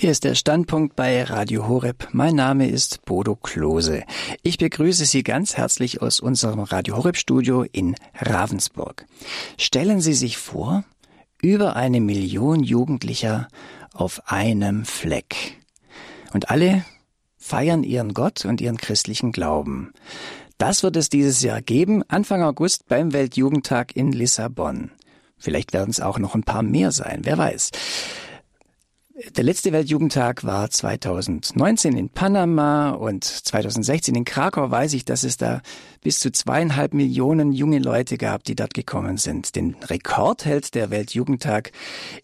Hier ist der Standpunkt bei Radio Horeb. Mein Name ist Bodo Klose. Ich begrüße Sie ganz herzlich aus unserem Radio Horeb Studio in Ravensburg. Stellen Sie sich vor, über eine Million Jugendlicher auf einem Fleck. Und alle feiern ihren Gott und ihren christlichen Glauben. Das wird es dieses Jahr geben, Anfang August beim Weltjugendtag in Lissabon. Vielleicht werden es auch noch ein paar mehr sein, wer weiß. Der letzte Weltjugendtag war 2019 in Panama und 2016 in Krakau weiß ich, dass es da bis zu zweieinhalb Millionen junge Leute gab, die dort gekommen sind. Den Rekord hält der Weltjugendtag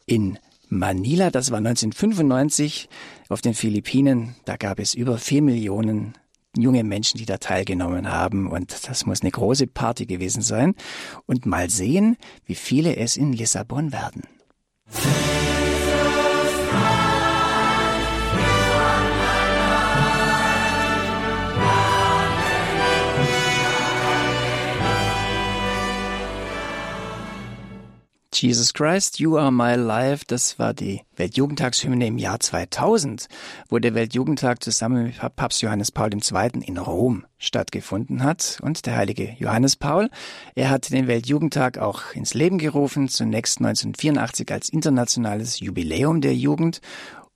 in Manila, das war 1995 auf den Philippinen. Da gab es über vier Millionen junge Menschen, die da teilgenommen haben. Und das muss eine große Party gewesen sein. Und mal sehen, wie viele es in Lissabon werden. Jesus Christ, You Are My Life, das war die Weltjugendtagshymne im Jahr 2000, wo der Weltjugendtag zusammen mit Papst Johannes Paul II. in Rom stattgefunden hat. Und der heilige Johannes Paul, er hat den Weltjugendtag auch ins Leben gerufen, zunächst 1984 als internationales Jubiläum der Jugend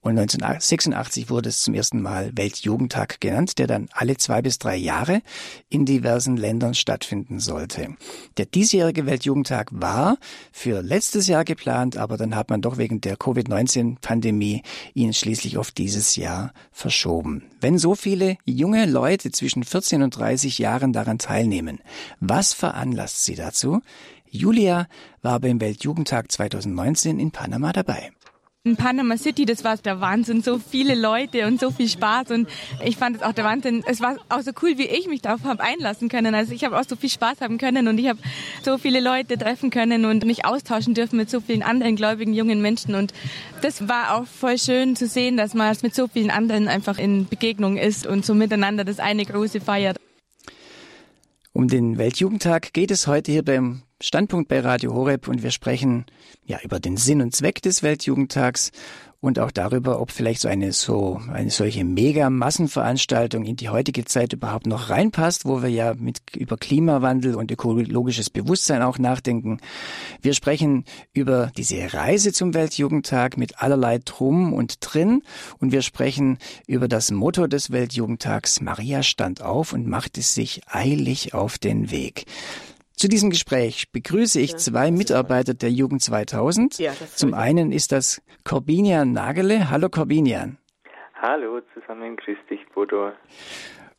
und 1986 wurde es zum ersten Mal Weltjugendtag genannt, der dann alle zwei bis drei Jahre in diversen Ländern stattfinden sollte. Der diesjährige Weltjugendtag war für letztes Jahr geplant, aber dann hat man doch wegen der Covid-19-Pandemie ihn schließlich auf dieses Jahr verschoben. Wenn so viele junge Leute zwischen 14 und 30 Jahren daran teilnehmen, was veranlasst sie dazu? Julia war beim Weltjugendtag 2019 in Panama dabei. In Panama City, das war der Wahnsinn. So viele Leute und so viel Spaß. Und ich fand es auch der Wahnsinn. Es war auch so cool, wie ich mich darauf habe einlassen können. Also ich habe auch so viel Spaß haben können und ich habe so viele Leute treffen können und mich austauschen dürfen mit so vielen anderen gläubigen jungen Menschen. Und das war auch voll schön zu sehen, dass man mit so vielen anderen einfach in Begegnung ist und so miteinander das eine große feiert. Um den Weltjugendtag geht es heute hier beim Standpunkt bei Radio Horeb und wir sprechen ja über den Sinn und Zweck des Weltjugendtags und auch darüber, ob vielleicht so eine so eine solche mega Massenveranstaltung in die heutige Zeit überhaupt noch reinpasst, wo wir ja mit über Klimawandel und ökologisches Bewusstsein auch nachdenken. Wir sprechen über diese Reise zum Weltjugendtag mit allerlei Drum und drin und wir sprechen über das Motto des Weltjugendtags Maria stand auf und machte sich eilig auf den Weg. Zu diesem Gespräch begrüße ich zwei Mitarbeiter der Jugend 2000. Ja, Zum einen ist das Corbinian Nagele. Hallo Corbinian. Hallo zusammen, grüß dich Bodo.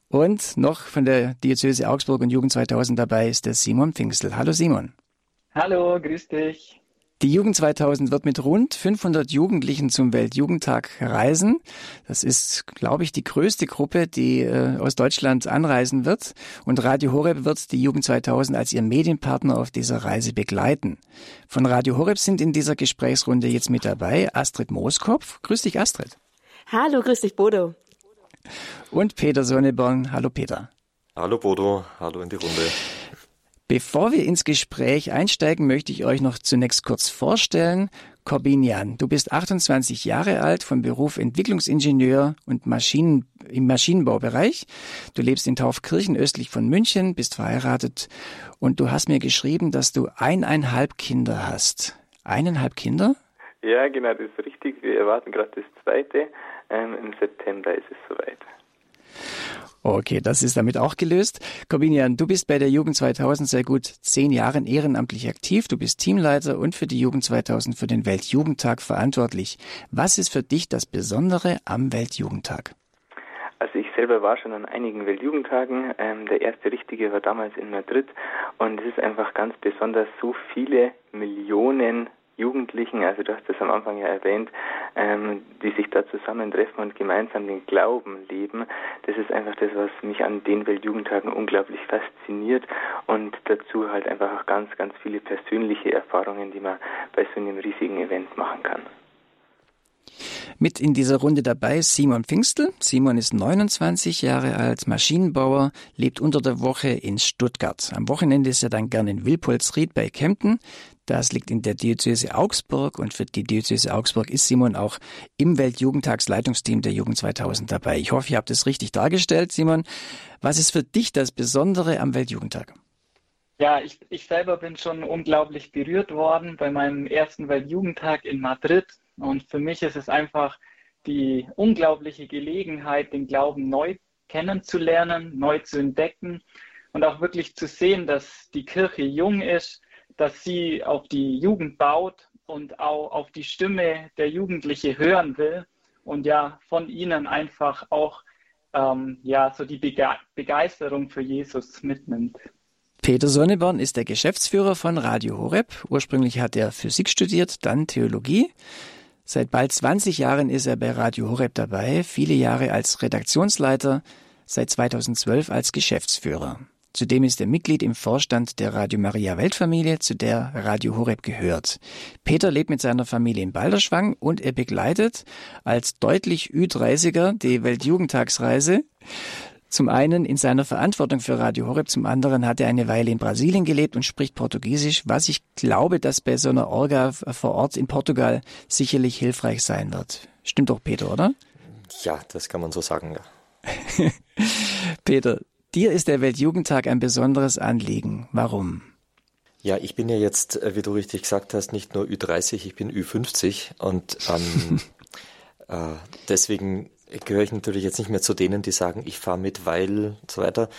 Und noch von der Diözese Augsburg und Jugend 2000 dabei ist der Simon Pfingstel. Hallo Simon. Hallo, grüß dich. Die Jugend 2000 wird mit rund 500 Jugendlichen zum Weltjugendtag reisen. Das ist, glaube ich, die größte Gruppe, die äh, aus Deutschland anreisen wird. Und Radio Horeb wird die Jugend 2000 als ihr Medienpartner auf dieser Reise begleiten. Von Radio Horeb sind in dieser Gesprächsrunde jetzt mit dabei Astrid Mooskopf. Grüß dich, Astrid. Hallo, grüß dich, Bodo. Und Peter Sonneborn. Hallo, Peter. Hallo, Bodo. Hallo in die Runde. Bevor wir ins Gespräch einsteigen, möchte ich euch noch zunächst kurz vorstellen. Corbinian, du bist 28 Jahre alt, von Beruf Entwicklungsingenieur und Maschinen, im Maschinenbaubereich. Du lebst in Taufkirchen östlich von München, bist verheiratet und du hast mir geschrieben, dass du eineinhalb Kinder hast. Eineinhalb Kinder? Ja, genau, das ist richtig. Wir erwarten gerade das zweite. Ähm, Im September ist es soweit. Okay, das ist damit auch gelöst. Corbinian, du bist bei der Jugend 2000 seit gut zehn Jahren ehrenamtlich aktiv. Du bist Teamleiter und für die Jugend 2000 für den Weltjugendtag verantwortlich. Was ist für dich das Besondere am Weltjugendtag? Also ich selber war schon an einigen Weltjugendtagen. Ähm, der erste richtige war damals in Madrid und es ist einfach ganz besonders, so viele Millionen Jugendlichen, also du hast das am Anfang ja erwähnt, ähm, die sich da zusammentreffen und gemeinsam den Glauben leben. Das ist einfach das, was mich an den Weltjugendtagen unglaublich fasziniert und dazu halt einfach auch ganz, ganz viele persönliche Erfahrungen, die man bei so einem riesigen Event machen kann. Mit in dieser Runde dabei Simon Pfingstel. Simon ist 29 Jahre alt, Maschinenbauer, lebt unter der Woche in Stuttgart. Am Wochenende ist er dann gern in Wilpolsried bei Kempten. Das liegt in der Diözese Augsburg und für die Diözese Augsburg ist Simon auch im Weltjugendtagsleitungsteam der Jugend 2000 dabei. Ich hoffe, ihr habt es richtig dargestellt, Simon. Was ist für dich das Besondere am Weltjugendtag? Ja, ich, ich selber bin schon unglaublich berührt worden bei meinem ersten Weltjugendtag in Madrid. Und für mich ist es einfach die unglaubliche Gelegenheit, den Glauben neu kennenzulernen, neu zu entdecken und auch wirklich zu sehen, dass die Kirche jung ist, dass sie auf die Jugend baut und auch auf die Stimme der Jugendliche hören will und ja von ihnen einfach auch ähm, ja so die Bege Begeisterung für Jesus mitnimmt. Peter Sonneborn ist der Geschäftsführer von Radio Horeb. Ursprünglich hat er Physik studiert, dann Theologie. Seit bald 20 Jahren ist er bei Radio Horeb dabei, viele Jahre als Redaktionsleiter, seit 2012 als Geschäftsführer. Zudem ist er Mitglied im Vorstand der Radio Maria Weltfamilie, zu der Radio Horeb gehört. Peter lebt mit seiner Familie in Balderschwang und er begleitet als deutlich Ü30er die Weltjugendtagsreise. Zum einen in seiner Verantwortung für Radio Horeb, zum anderen hat er eine Weile in Brasilien gelebt und spricht Portugiesisch, was ich glaube, dass bei so einer Orga vor Ort in Portugal sicherlich hilfreich sein wird. Stimmt doch, Peter, oder? Ja, das kann man so sagen, ja. Peter, Dir ist der Weltjugendtag ein besonderes Anliegen. Warum? Ja, ich bin ja jetzt, äh, wie du richtig gesagt hast, nicht nur Ü30, ich bin Ü50 und ähm, äh, deswegen gehöre ich natürlich jetzt nicht mehr zu denen, die sagen, ich fahre mit, weil und so weiter.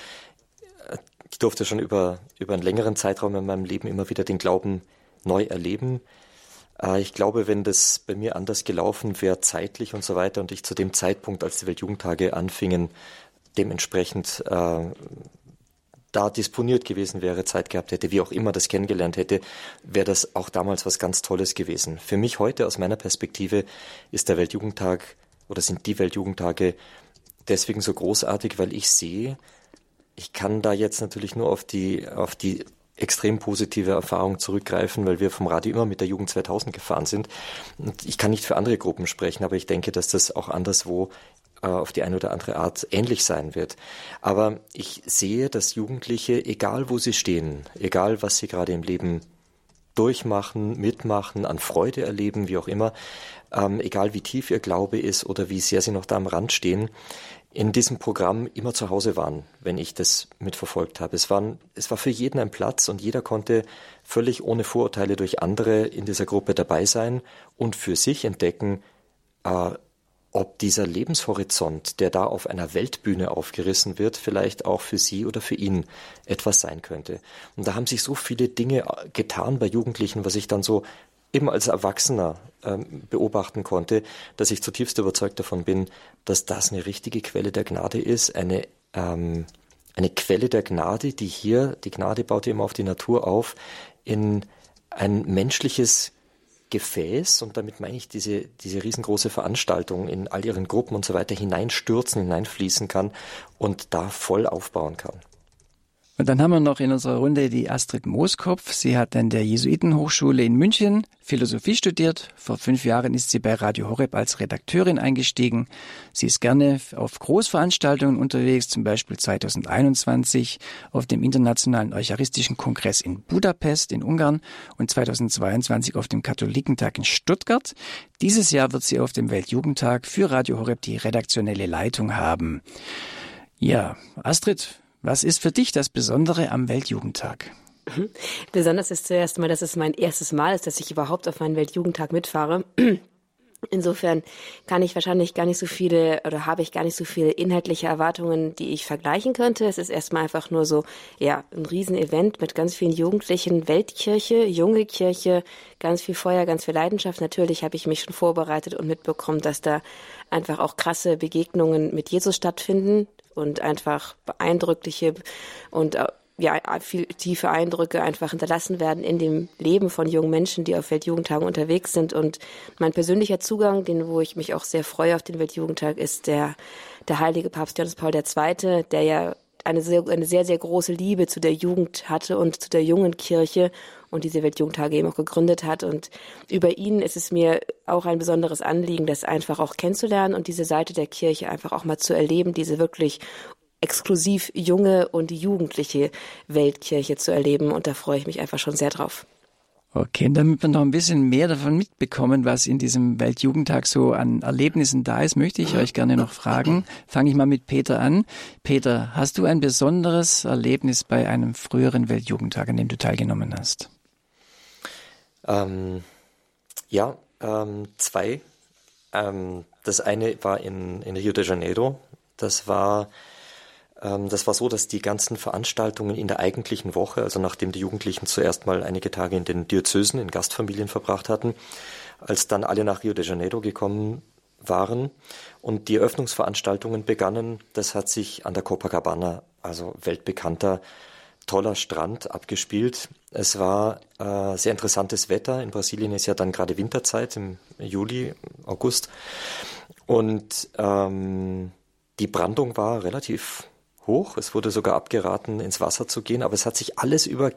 Äh, ich durfte schon über, über einen längeren Zeitraum in meinem Leben immer wieder den Glauben neu erleben. Äh, ich glaube, wenn das bei mir anders gelaufen wäre, zeitlich und so weiter, und ich zu dem Zeitpunkt, als die Weltjugendtage anfingen, dementsprechend äh, da disponiert gewesen wäre, Zeit gehabt hätte, wie auch immer das kennengelernt hätte, wäre das auch damals was ganz Tolles gewesen. Für mich heute aus meiner Perspektive ist der Weltjugendtag oder sind die Weltjugendtage deswegen so großartig, weil ich sehe, ich kann da jetzt natürlich nur auf die, auf die extrem positive Erfahrung zurückgreifen, weil wir vom Radio immer mit der Jugend 2000 gefahren sind. Und ich kann nicht für andere Gruppen sprechen, aber ich denke, dass das auch anderswo auf die eine oder andere Art ähnlich sein wird. Aber ich sehe, dass Jugendliche, egal wo sie stehen, egal was sie gerade im Leben durchmachen, mitmachen, an Freude erleben, wie auch immer, ähm, egal wie tief ihr Glaube ist oder wie sehr sie noch da am Rand stehen, in diesem Programm immer zu Hause waren, wenn ich das mitverfolgt habe. Es, waren, es war für jeden ein Platz und jeder konnte völlig ohne Vorurteile durch andere in dieser Gruppe dabei sein und für sich entdecken, äh, ob dieser Lebenshorizont, der da auf einer Weltbühne aufgerissen wird, vielleicht auch für sie oder für ihn etwas sein könnte. Und da haben sich so viele Dinge getan bei Jugendlichen, was ich dann so eben als Erwachsener ähm, beobachten konnte, dass ich zutiefst überzeugt davon bin, dass das eine richtige Quelle der Gnade ist, eine, ähm, eine Quelle der Gnade, die hier, die Gnade baut immer auf die Natur auf, in ein menschliches Gefäß, und damit meine ich diese, diese riesengroße Veranstaltung in all ihren Gruppen und so weiter hineinstürzen, hineinfließen kann und da voll aufbauen kann. Und dann haben wir noch in unserer Runde die Astrid Mooskopf. Sie hat an der Jesuitenhochschule in München Philosophie studiert. Vor fünf Jahren ist sie bei Radio Horeb als Redakteurin eingestiegen. Sie ist gerne auf Großveranstaltungen unterwegs, zum Beispiel 2021 auf dem Internationalen Eucharistischen Kongress in Budapest in Ungarn und 2022 auf dem Katholikentag in Stuttgart. Dieses Jahr wird sie auf dem Weltjugendtag für Radio Horeb die redaktionelle Leitung haben. Ja, Astrid, was ist für dich das Besondere am Weltjugendtag? Mhm. Besonders ist zuerst mal, dass es mein erstes Mal ist, dass ich überhaupt auf meinen Weltjugendtag mitfahre. Insofern kann ich wahrscheinlich gar nicht so viele oder habe ich gar nicht so viele inhaltliche Erwartungen, die ich vergleichen könnte. Es ist erstmal einfach nur so, ja, ein Riesenevent mit ganz vielen Jugendlichen, Weltkirche, junge Kirche, ganz viel Feuer, ganz viel Leidenschaft. Natürlich habe ich mich schon vorbereitet und mitbekommen, dass da einfach auch krasse Begegnungen mit Jesus stattfinden und einfach beeindruckliche und äh, ja, viel tiefe Eindrücke einfach hinterlassen werden in dem Leben von jungen Menschen, die auf Weltjugendtagen unterwegs sind. Und mein persönlicher Zugang, den, wo ich mich auch sehr freue auf den Weltjugendtag, ist der, der heilige Papst Johannes Paul II., der ja eine sehr, eine sehr, sehr große Liebe zu der Jugend hatte und zu der jungen Kirche und diese Weltjugendtage eben auch gegründet hat. Und über ihn ist es mir auch ein besonderes Anliegen, das einfach auch kennenzulernen und diese Seite der Kirche einfach auch mal zu erleben, diese wirklich exklusiv junge und jugendliche Weltkirche zu erleben. Und da freue ich mich einfach schon sehr drauf. Okay, und damit wir noch ein bisschen mehr davon mitbekommen, was in diesem Weltjugendtag so an Erlebnissen da ist, möchte ich euch gerne noch fragen. Fange ich mal mit Peter an. Peter, hast du ein besonderes Erlebnis bei einem früheren Weltjugendtag, an dem du teilgenommen hast? Ähm, ja, ähm, zwei. Ähm, das eine war in, in Rio de Janeiro. Das war ähm, das war so, dass die ganzen Veranstaltungen in der eigentlichen Woche, also nachdem die Jugendlichen zuerst mal einige Tage in den Diözesen, in Gastfamilien verbracht hatten, als dann alle nach Rio de Janeiro gekommen waren und die Eröffnungsveranstaltungen begannen, das hat sich an der Copacabana, also weltbekannter toller Strand abgespielt. Es war äh, sehr interessantes Wetter. In Brasilien ist ja dann gerade Winterzeit im Juli, August. Und ähm, die Brandung war relativ hoch. Es wurde sogar abgeraten, ins Wasser zu gehen, aber es hat sich alles über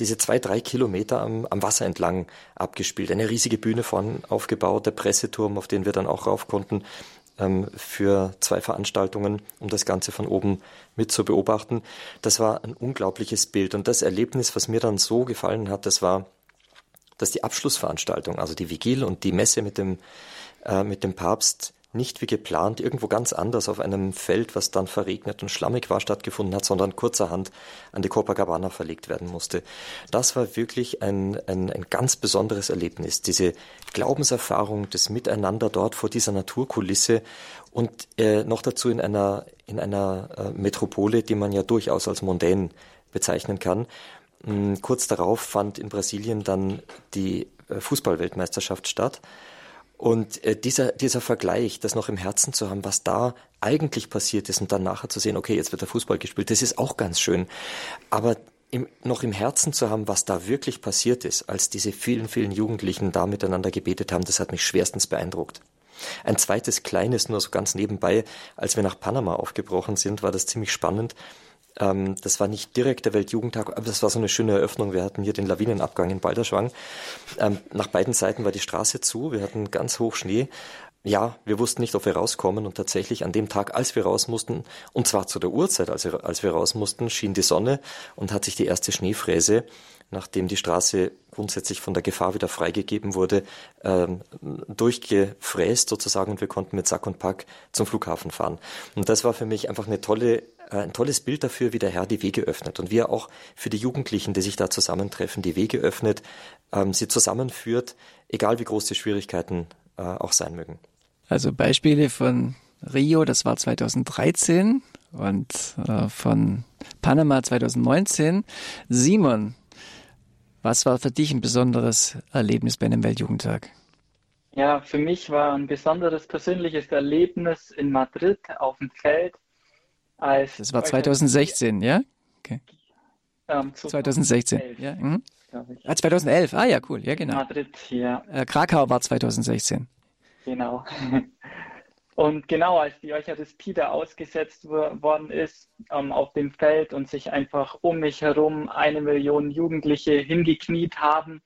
diese zwei, drei Kilometer am, am Wasser entlang abgespielt. Eine riesige Bühne vorn aufgebaut, der Presseturm, auf den wir dann auch rauf konnten, ähm, für zwei Veranstaltungen, um das Ganze von oben mit zu beobachten. Das war ein unglaubliches Bild. Und das Erlebnis, was mir dann so gefallen hat, das war, dass die Abschlussveranstaltung, also die Vigil und die Messe mit dem, äh, mit dem Papst nicht wie geplant irgendwo ganz anders auf einem Feld, was dann verregnet und schlammig war, stattgefunden hat, sondern kurzerhand an die Copacabana verlegt werden musste. Das war wirklich ein, ein, ein ganz besonderes Erlebnis. Diese Glaubenserfahrung, das Miteinander dort vor dieser Naturkulisse und äh, noch dazu in einer, in einer äh, Metropole, die man ja durchaus als mondän bezeichnen kann. Hm, kurz darauf fand in Brasilien dann die äh, Fußballweltmeisterschaft statt. Und äh, dieser, dieser Vergleich, das noch im Herzen zu haben, was da eigentlich passiert ist und dann nachher zu sehen, okay, jetzt wird der Fußball gespielt, das ist auch ganz schön. Aber im, noch im Herzen zu haben, was da wirklich passiert ist, als diese vielen, vielen Jugendlichen da miteinander gebetet haben, das hat mich schwerstens beeindruckt. Ein zweites kleines, nur so ganz nebenbei, als wir nach Panama aufgebrochen sind, war das ziemlich spannend. Ähm, das war nicht direkt der Weltjugendtag, aber das war so eine schöne Eröffnung. Wir hatten hier den Lawinenabgang in Balderschwang. Ähm, nach beiden Seiten war die Straße zu. Wir hatten ganz hoch Schnee. Ja, wir wussten nicht, ob wir rauskommen und tatsächlich an dem Tag, als wir raus mussten, und zwar zu der Uhrzeit, als wir, als wir raus mussten, schien die Sonne und hat sich die erste Schneefräse, nachdem die Straße grundsätzlich von der Gefahr wieder freigegeben wurde, ähm, durchgefräst sozusagen und wir konnten mit Sack und Pack zum Flughafen fahren. Und das war für mich einfach eine tolle ein tolles Bild dafür, wie der Herr die Wege öffnet und wie er auch für die Jugendlichen, die sich da zusammentreffen, die Wege öffnet, ähm, sie zusammenführt, egal wie groß die Schwierigkeiten äh, auch sein mögen. Also Beispiele von Rio, das war 2013 und äh, von Panama 2019. Simon, was war für dich ein besonderes Erlebnis bei einem Weltjugendtag? Ja, für mich war ein besonderes persönliches Erlebnis in Madrid auf dem Feld als das war 2016, ja? Okay. Ähm, 2016, ja. Mhm. Ah, 2011, ah ja, cool, ja genau. Madrid, ja. Äh, Krakau war 2016. Genau. Und genau, als die Eucharistie da ausgesetzt worden ist ähm, auf dem Feld und sich einfach um mich herum eine Million Jugendliche hingekniet haben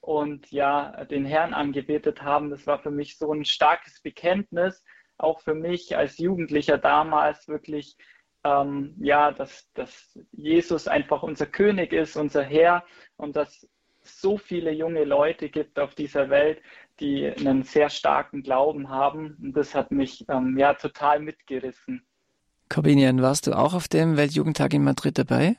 und ja, den Herrn angebetet haben, das war für mich so ein starkes Bekenntnis, auch für mich als Jugendlicher damals wirklich, ähm, ja, dass, dass Jesus einfach unser König ist, unser Herr und dass so viele junge Leute gibt auf dieser Welt, die einen sehr starken Glauben haben. Und das hat mich ähm, ja total mitgerissen. Corbinian, warst du auch auf dem Weltjugendtag in Madrid dabei?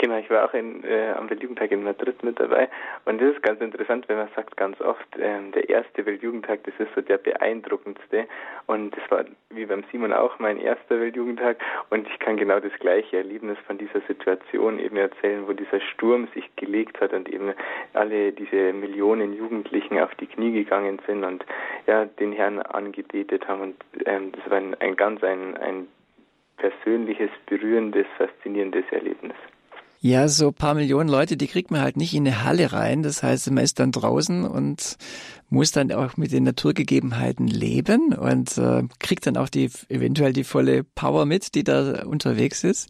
Genau, ich war auch in, äh, am Weltjugendtag in Madrid mit dabei. Und das ist ganz interessant, wenn man sagt ganz oft, ähm, der erste Weltjugendtag, das ist so der beeindruckendste. Und das war wie beim Simon auch mein erster Weltjugendtag und ich kann genau das gleiche Erlebnis von dieser Situation eben erzählen, wo dieser Sturm sich gelegt hat und eben alle diese Millionen Jugendlichen auf die Knie gegangen sind und ja den Herrn angebetet haben. Und ähm, das war ein, ein ganz ein, ein persönliches, berührendes, faszinierendes Erlebnis. Ja, so paar Millionen Leute, die kriegt man halt nicht in eine Halle rein. Das heißt, man ist dann draußen und muss dann auch mit den Naturgegebenheiten leben und äh, kriegt dann auch die eventuell die volle Power mit, die da unterwegs ist.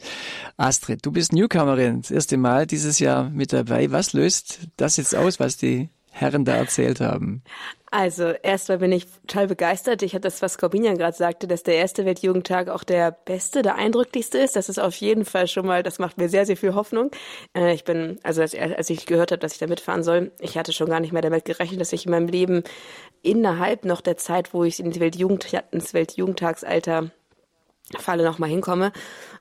Astrid, du bist Newcomerin, das erste Mal dieses Jahr mit dabei. Was löst das jetzt aus, was die Herren da erzählt haben? Also erstmal bin ich total begeistert. Ich hatte das, was Corbinian gerade sagte, dass der erste Weltjugendtag auch der beste, der eindrücklichste ist. Das ist auf jeden Fall schon mal, das macht mir sehr, sehr viel Hoffnung. Äh, ich bin, also als, ich gehört habe, dass ich da mitfahren soll, ich hatte schon gar nicht mehr damit gerechnet, dass ich in meinem Leben innerhalb noch der Zeit, wo ich in die Weltjugend, ins Weltjugendtagsalter Falle noch mal hinkomme.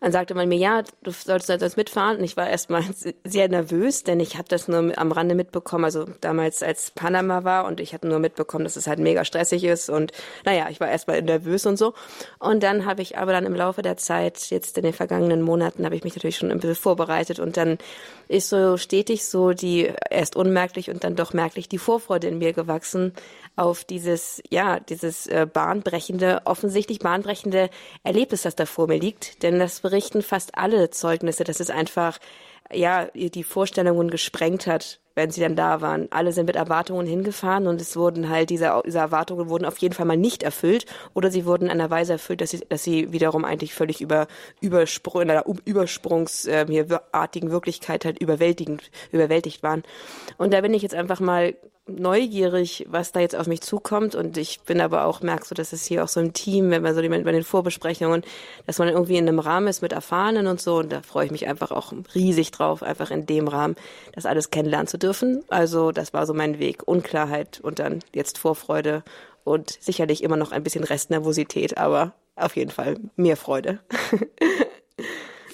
Dann sagte man mir, ja, du solltest jetzt mitfahren. Und ich war erstmal sehr nervös, denn ich habe das nur am Rande mitbekommen, also damals als Panama war und ich hatte nur mitbekommen, dass es halt mega stressig ist und naja, ich war erstmal nervös und so. Und dann habe ich aber dann im Laufe der Zeit, jetzt in den vergangenen Monaten, habe ich mich natürlich schon ein bisschen vorbereitet und dann ist so stetig so die erst unmerklich und dann doch merklich die Vorfreude in mir gewachsen auf dieses, ja, dieses äh, bahnbrechende, offensichtlich bahnbrechende Erlebnis, das da vor mir liegt. Denn das berichten fast alle Zeugnisse, dass es einfach, ja, die Vorstellungen gesprengt hat, wenn sie dann da waren. Alle sind mit Erwartungen hingefahren und es wurden halt, diese, diese Erwartungen wurden auf jeden Fall mal nicht erfüllt oder sie wurden in einer Weise erfüllt, dass sie, dass sie wiederum eigentlich völlig über, Übersprung, in einer Übersprungsartigen äh, Wirklichkeit halt überwältigend, überwältigt waren. Und da bin ich jetzt einfach mal neugierig, was da jetzt auf mich zukommt. Und ich bin aber auch, merkst du, dass es hier auch so ein Team, wenn man so bei den Vorbesprechungen, dass man irgendwie in einem Rahmen ist mit Erfahrenen und so. Und da freue ich mich einfach auch riesig drauf, einfach in dem Rahmen das alles kennenlernen zu dürfen. Also das war so mein Weg. Unklarheit und dann jetzt Vorfreude und sicherlich immer noch ein bisschen Restnervosität, aber auf jeden Fall mehr Freude.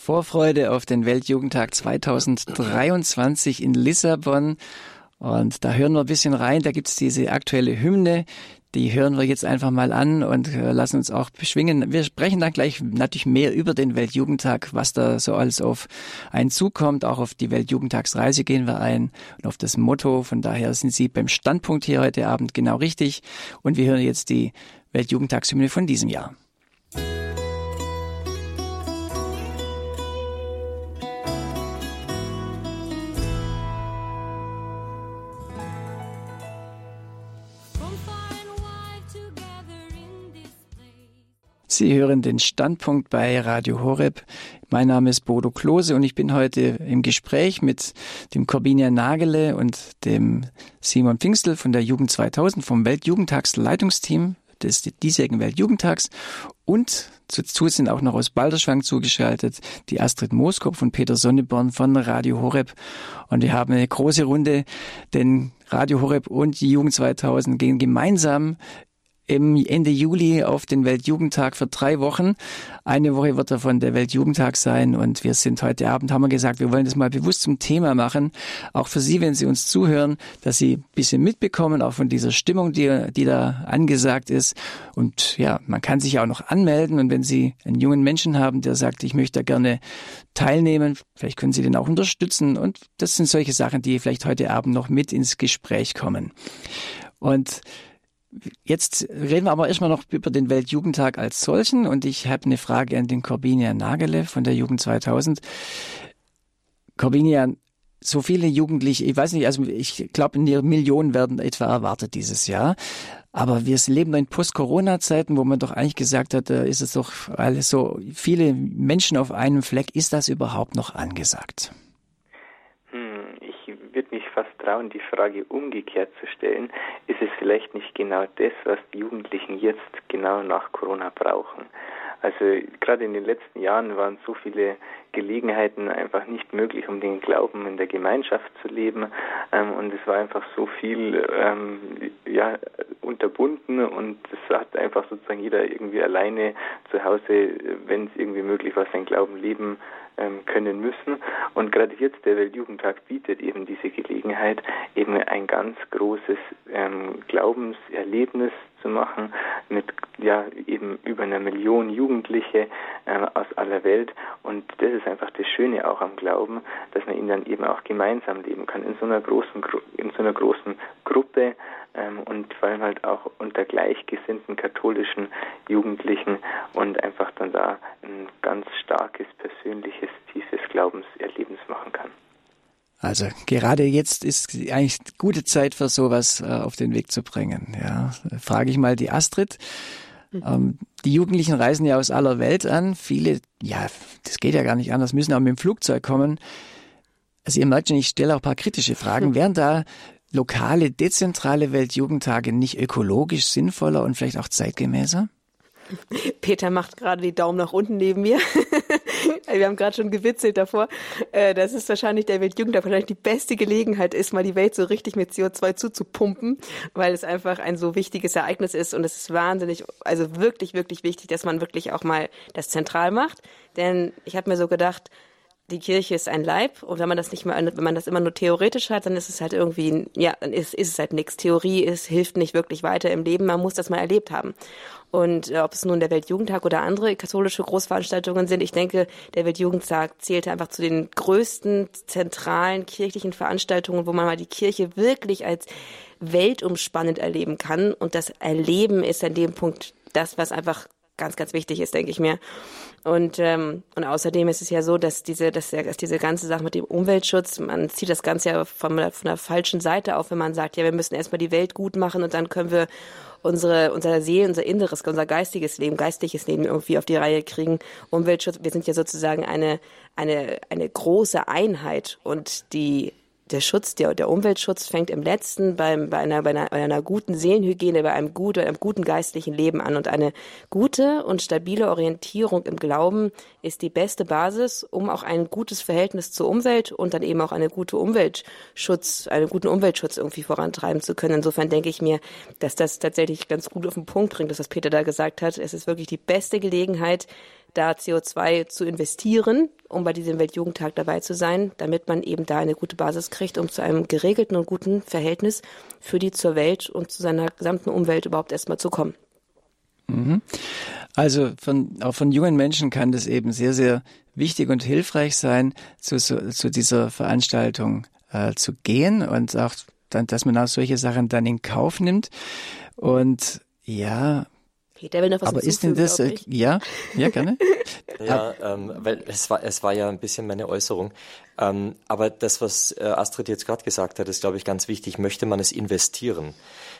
Vorfreude auf den Weltjugendtag 2023 in Lissabon. Und da hören wir ein bisschen rein, da gibt's diese aktuelle Hymne, die hören wir jetzt einfach mal an und äh, lassen uns auch beschwingen. Wir sprechen dann gleich natürlich mehr über den Weltjugendtag, was da so alles auf einen zukommt. Auch auf die Weltjugendtagsreise gehen wir ein und auf das Motto. Von daher sind Sie beim Standpunkt hier heute Abend genau richtig. Und wir hören jetzt die Weltjugendtagshymne von diesem Jahr. Sie hören den Standpunkt bei Radio Horeb. Mein Name ist Bodo Klose und ich bin heute im Gespräch mit dem Corbinia Nagele und dem Simon Pfingstel von der Jugend 2000 vom Weltjugendtagsleitungsteam des diesjährigen Weltjugendtags und dazu sind auch noch aus Balderschwang zugeschaltet die Astrid Mooskopf und Peter Sonneborn von Radio Horeb und wir haben eine große Runde, denn Radio Horeb und die Jugend 2000 gehen gemeinsam im Ende Juli auf den Weltjugendtag für drei Wochen. Eine Woche wird davon der Weltjugendtag sein und wir sind heute Abend, haben wir gesagt, wir wollen das mal bewusst zum Thema machen. Auch für Sie, wenn Sie uns zuhören, dass Sie ein bisschen mitbekommen, auch von dieser Stimmung, die, die da angesagt ist. Und ja, man kann sich auch noch anmelden und wenn Sie einen jungen Menschen haben, der sagt, ich möchte da gerne teilnehmen, vielleicht können Sie den auch unterstützen und das sind solche Sachen, die vielleicht heute Abend noch mit ins Gespräch kommen. Und Jetzt reden wir aber erstmal noch über den Weltjugendtag als solchen und ich habe eine Frage an den Corbinian Nagele von der Jugend 2000. Corbinian, so viele Jugendliche, ich weiß nicht, also ich glaube, Millionen werden etwa erwartet dieses Jahr. Aber wir leben in Post-Corona-Zeiten, wo man doch eigentlich gesagt hat, da ist es doch alles so viele Menschen auf einem Fleck. Ist das überhaupt noch angesagt? Trauen, die Frage umgekehrt zu stellen, ist es vielleicht nicht genau das, was die Jugendlichen jetzt genau nach Corona brauchen. Also gerade in den letzten Jahren waren so viele Gelegenheiten einfach nicht möglich, um den Glauben in der Gemeinschaft zu leben. Ähm, und es war einfach so viel ähm, ja, unterbunden und es hat einfach sozusagen jeder irgendwie alleine zu Hause, wenn es irgendwie möglich war, sein Glauben leben ähm, können müssen. Und gerade jetzt der Weltjugendtag bietet eben diese Gelegenheit, eben ein ganz großes ähm, Glaubenserlebnis zu machen mit ja eben über einer Million Jugendliche äh, aus aller Welt und das ist einfach das Schöne auch am Glauben, dass man ihn dann eben auch gemeinsam leben kann in so einer großen in so einer großen Gruppe ähm, und vor allem halt auch unter gleichgesinnten katholischen Jugendlichen und einfach dann da ein ganz starkes, persönliches, tiefes Glaubenserlebnis machen kann. Also gerade jetzt ist eigentlich gute Zeit für sowas äh, auf den Weg zu bringen. Ja, frage ich mal die Astrid. Mhm. Ähm, die Jugendlichen reisen ja aus aller Welt an. Viele, ja, das geht ja gar nicht anders, müssen auch mit dem Flugzeug kommen. Also ihr merkt schon, ich stelle auch ein paar kritische Fragen. Wären da lokale, dezentrale Weltjugendtage nicht ökologisch sinnvoller und vielleicht auch zeitgemäßer? Peter macht gerade die Daumen nach unten neben mir. Wir haben gerade schon gewitzelt davor, äh, dass es wahrscheinlich der Weltjugendtag wahrscheinlich die beste Gelegenheit ist, mal die Welt so richtig mit CO2 zuzupumpen, weil es einfach ein so wichtiges Ereignis ist und es ist wahnsinnig, also wirklich, wirklich wichtig, dass man wirklich auch mal das zentral macht. Denn ich habe mir so gedacht, die Kirche ist ein Leib und wenn man das nicht mehr, wenn man das immer nur theoretisch hat, dann ist es halt irgendwie, ja, dann ist, ist es halt nichts. Theorie ist, hilft nicht wirklich weiter im Leben. Man muss das mal erlebt haben. Und äh, ob es nun der Weltjugendtag oder andere katholische Großveranstaltungen sind, ich denke, der Weltjugendtag zählte einfach zu den größten zentralen kirchlichen Veranstaltungen, wo man mal die Kirche wirklich als weltumspannend erleben kann. Und das Erleben ist an dem Punkt das, was einfach ganz, ganz wichtig ist, denke ich mir. Und, ähm, und außerdem ist es ja so, dass diese, dass, dass diese ganze Sache mit dem Umweltschutz, man zieht das Ganze ja von, von der falschen Seite auf, wenn man sagt, ja, wir müssen erstmal die Welt gut machen und dann können wir unsere, unser Seelen, unser Inneres, unser geistiges Leben, geistliches Leben irgendwie auf die Reihe kriegen. Umweltschutz, wir sind ja sozusagen eine, eine, eine große Einheit und die der Schutz, der, der Umweltschutz fängt im letzten beim, bei, einer, bei, einer, bei einer guten Seelenhygiene, bei einem, gut, einem guten geistlichen Leben an. Und eine gute und stabile Orientierung im Glauben ist die beste Basis, um auch ein gutes Verhältnis zur Umwelt und dann eben auch eine gute Umweltschutz, einen guten Umweltschutz irgendwie vorantreiben zu können. Insofern denke ich mir, dass das tatsächlich ganz gut auf den Punkt bringt, das was Peter da gesagt hat. Es ist wirklich die beste Gelegenheit, da CO2 zu investieren, um bei diesem Weltjugendtag dabei zu sein, damit man eben da eine gute Basis kriegt, um zu einem geregelten und guten Verhältnis für die zur Welt und zu seiner gesamten Umwelt überhaupt erstmal zu kommen. Mhm. Also von, auch von jungen Menschen kann das eben sehr, sehr wichtig und hilfreich sein, zu, zu, zu dieser Veranstaltung äh, zu gehen und auch dann, dass man auch solche Sachen dann in Kauf nimmt. Und ja, Peter will noch was Aber ist denn das, äh, ja, ja, gerne. ja, ähm, weil es war, es war ja ein bisschen meine Äußerung. Ähm, aber das, was äh, Astrid jetzt gerade gesagt hat, ist, glaube ich, ganz wichtig. Möchte man es investieren?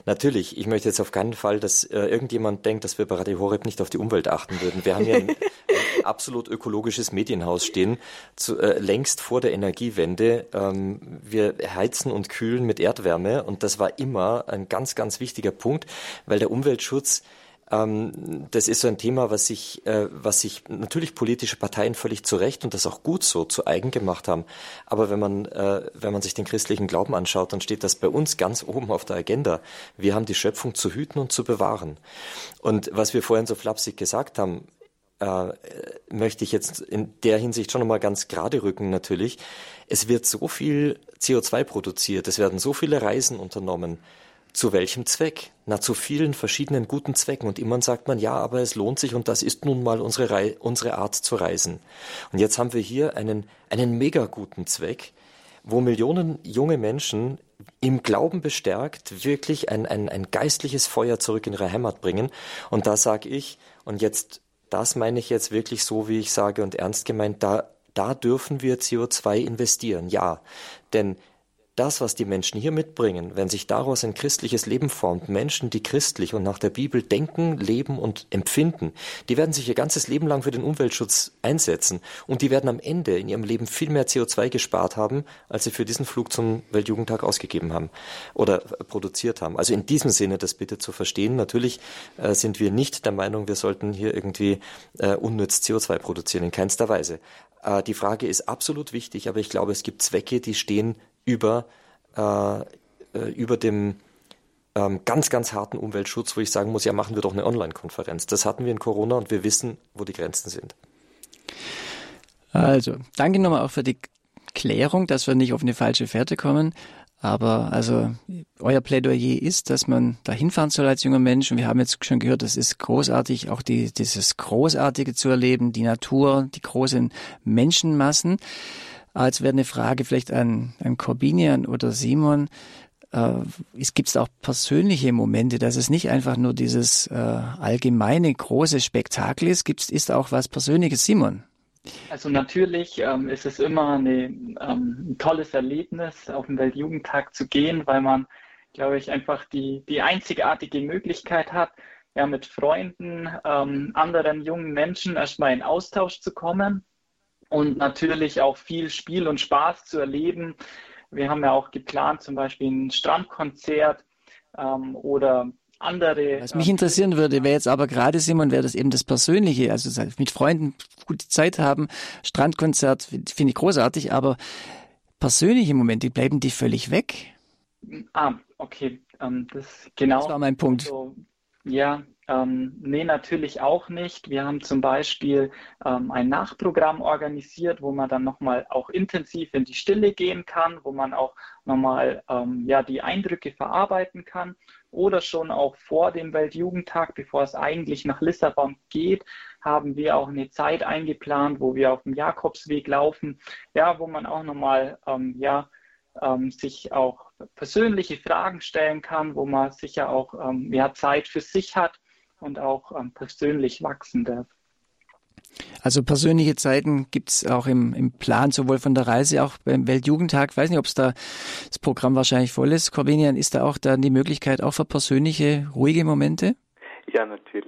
Natürlich, ich möchte jetzt auf keinen Fall, dass äh, irgendjemand denkt, dass wir bei Radio Horeb nicht auf die Umwelt achten würden. Wir haben hier ein, ein absolut ökologisches Medienhaus stehen, zu, äh, längst vor der Energiewende. Ähm, wir heizen und kühlen mit Erdwärme und das war immer ein ganz, ganz wichtiger Punkt, weil der Umweltschutz das ist so ein Thema, was sich, äh, was sich natürlich politische Parteien völlig zu Recht und das auch gut so zu eigen gemacht haben. Aber wenn man, äh, wenn man sich den christlichen Glauben anschaut, dann steht das bei uns ganz oben auf der Agenda. Wir haben die Schöpfung zu hüten und zu bewahren. Und was wir vorhin so flapsig gesagt haben, äh, möchte ich jetzt in der Hinsicht schon nochmal ganz gerade rücken natürlich. Es wird so viel CO2 produziert, es werden so viele Reisen unternommen. Zu welchem Zweck? Na, zu vielen verschiedenen guten Zwecken. Und immer sagt man, ja, aber es lohnt sich und das ist nun mal unsere, Rei unsere Art zu reisen. Und jetzt haben wir hier einen, einen mega guten Zweck, wo Millionen junge Menschen im Glauben bestärkt wirklich ein, ein, ein geistliches Feuer zurück in ihre Heimat bringen. Und da sage ich, und jetzt, das meine ich jetzt wirklich so, wie ich sage und ernst gemeint, da, da dürfen wir CO2 investieren. Ja, denn das, was die Menschen hier mitbringen, wenn sich daraus ein christliches Leben formt, Menschen, die christlich und nach der Bibel denken, leben und empfinden, die werden sich ihr ganzes Leben lang für den Umweltschutz einsetzen und die werden am Ende in ihrem Leben viel mehr CO2 gespart haben, als sie für diesen Flug zum Weltjugendtag ausgegeben haben oder produziert haben. Also in diesem Sinne das bitte zu verstehen. Natürlich äh, sind wir nicht der Meinung, wir sollten hier irgendwie äh, unnütz CO2 produzieren, in keinster Weise. Äh, die Frage ist absolut wichtig, aber ich glaube, es gibt Zwecke, die stehen über, äh, äh, über dem ähm, ganz, ganz harten Umweltschutz, wo ich sagen muss, ja, machen wir doch eine Online-Konferenz. Das hatten wir in Corona und wir wissen, wo die Grenzen sind. Also, danke nochmal auch für die Klärung, dass wir nicht auf eine falsche Fährte kommen. Aber also euer Plädoyer ist, dass man da hinfahren soll als junger Mensch. Und wir haben jetzt schon gehört, das ist großartig, auch die, dieses Großartige zu erleben, die Natur, die großen Menschenmassen. Als wäre eine Frage vielleicht an, an Corbinian oder Simon. äh, es gibt auch persönliche Momente, dass es nicht einfach nur dieses äh, allgemeine große Spektakel ist, gibt ist auch was Persönliches, Simon. Also natürlich ähm, ist es immer eine, ähm, ein tolles Erlebnis, auf den Weltjugendtag zu gehen, weil man, glaube ich, einfach die, die einzigartige Möglichkeit hat, ja, mit Freunden, ähm, anderen jungen Menschen erstmal in Austausch zu kommen und natürlich auch viel Spiel und Spaß zu erleben. Wir haben ja auch geplant, zum Beispiel ein Strandkonzert ähm, oder andere. Was mich interessieren würde, wäre jetzt aber gerade, Simon, wäre das eben das Persönliche, also mit Freunden gute Zeit haben, Strandkonzert finde ich großartig, aber persönliche Momente, bleiben die völlig weg? Ah, okay, ähm, das genau. Das war mein Punkt. Also, ja, ähm, nee, natürlich auch nicht. Wir haben zum Beispiel ähm, ein Nachprogramm organisiert, wo man dann nochmal auch intensiv in die Stille gehen kann, wo man auch nochmal ähm, ja, die Eindrücke verarbeiten kann. Oder schon auch vor dem Weltjugendtag, bevor es eigentlich nach Lissabon geht, haben wir auch eine Zeit eingeplant, wo wir auf dem Jakobsweg laufen, ja, wo man auch nochmal ähm, ja, ähm, sich auch persönliche Fragen stellen kann, wo man sicher auch ähm, mehr Zeit für sich hat und auch ähm, persönlich wachsen darf. Also persönliche Zeiten gibt es auch im, im Plan, sowohl von der Reise, auch beim Weltjugendtag. Ich weiß nicht, ob es da das Programm wahrscheinlich voll ist. Corvinian, ist da auch dann die Möglichkeit auch für persönliche, ruhige Momente? Ja, natürlich.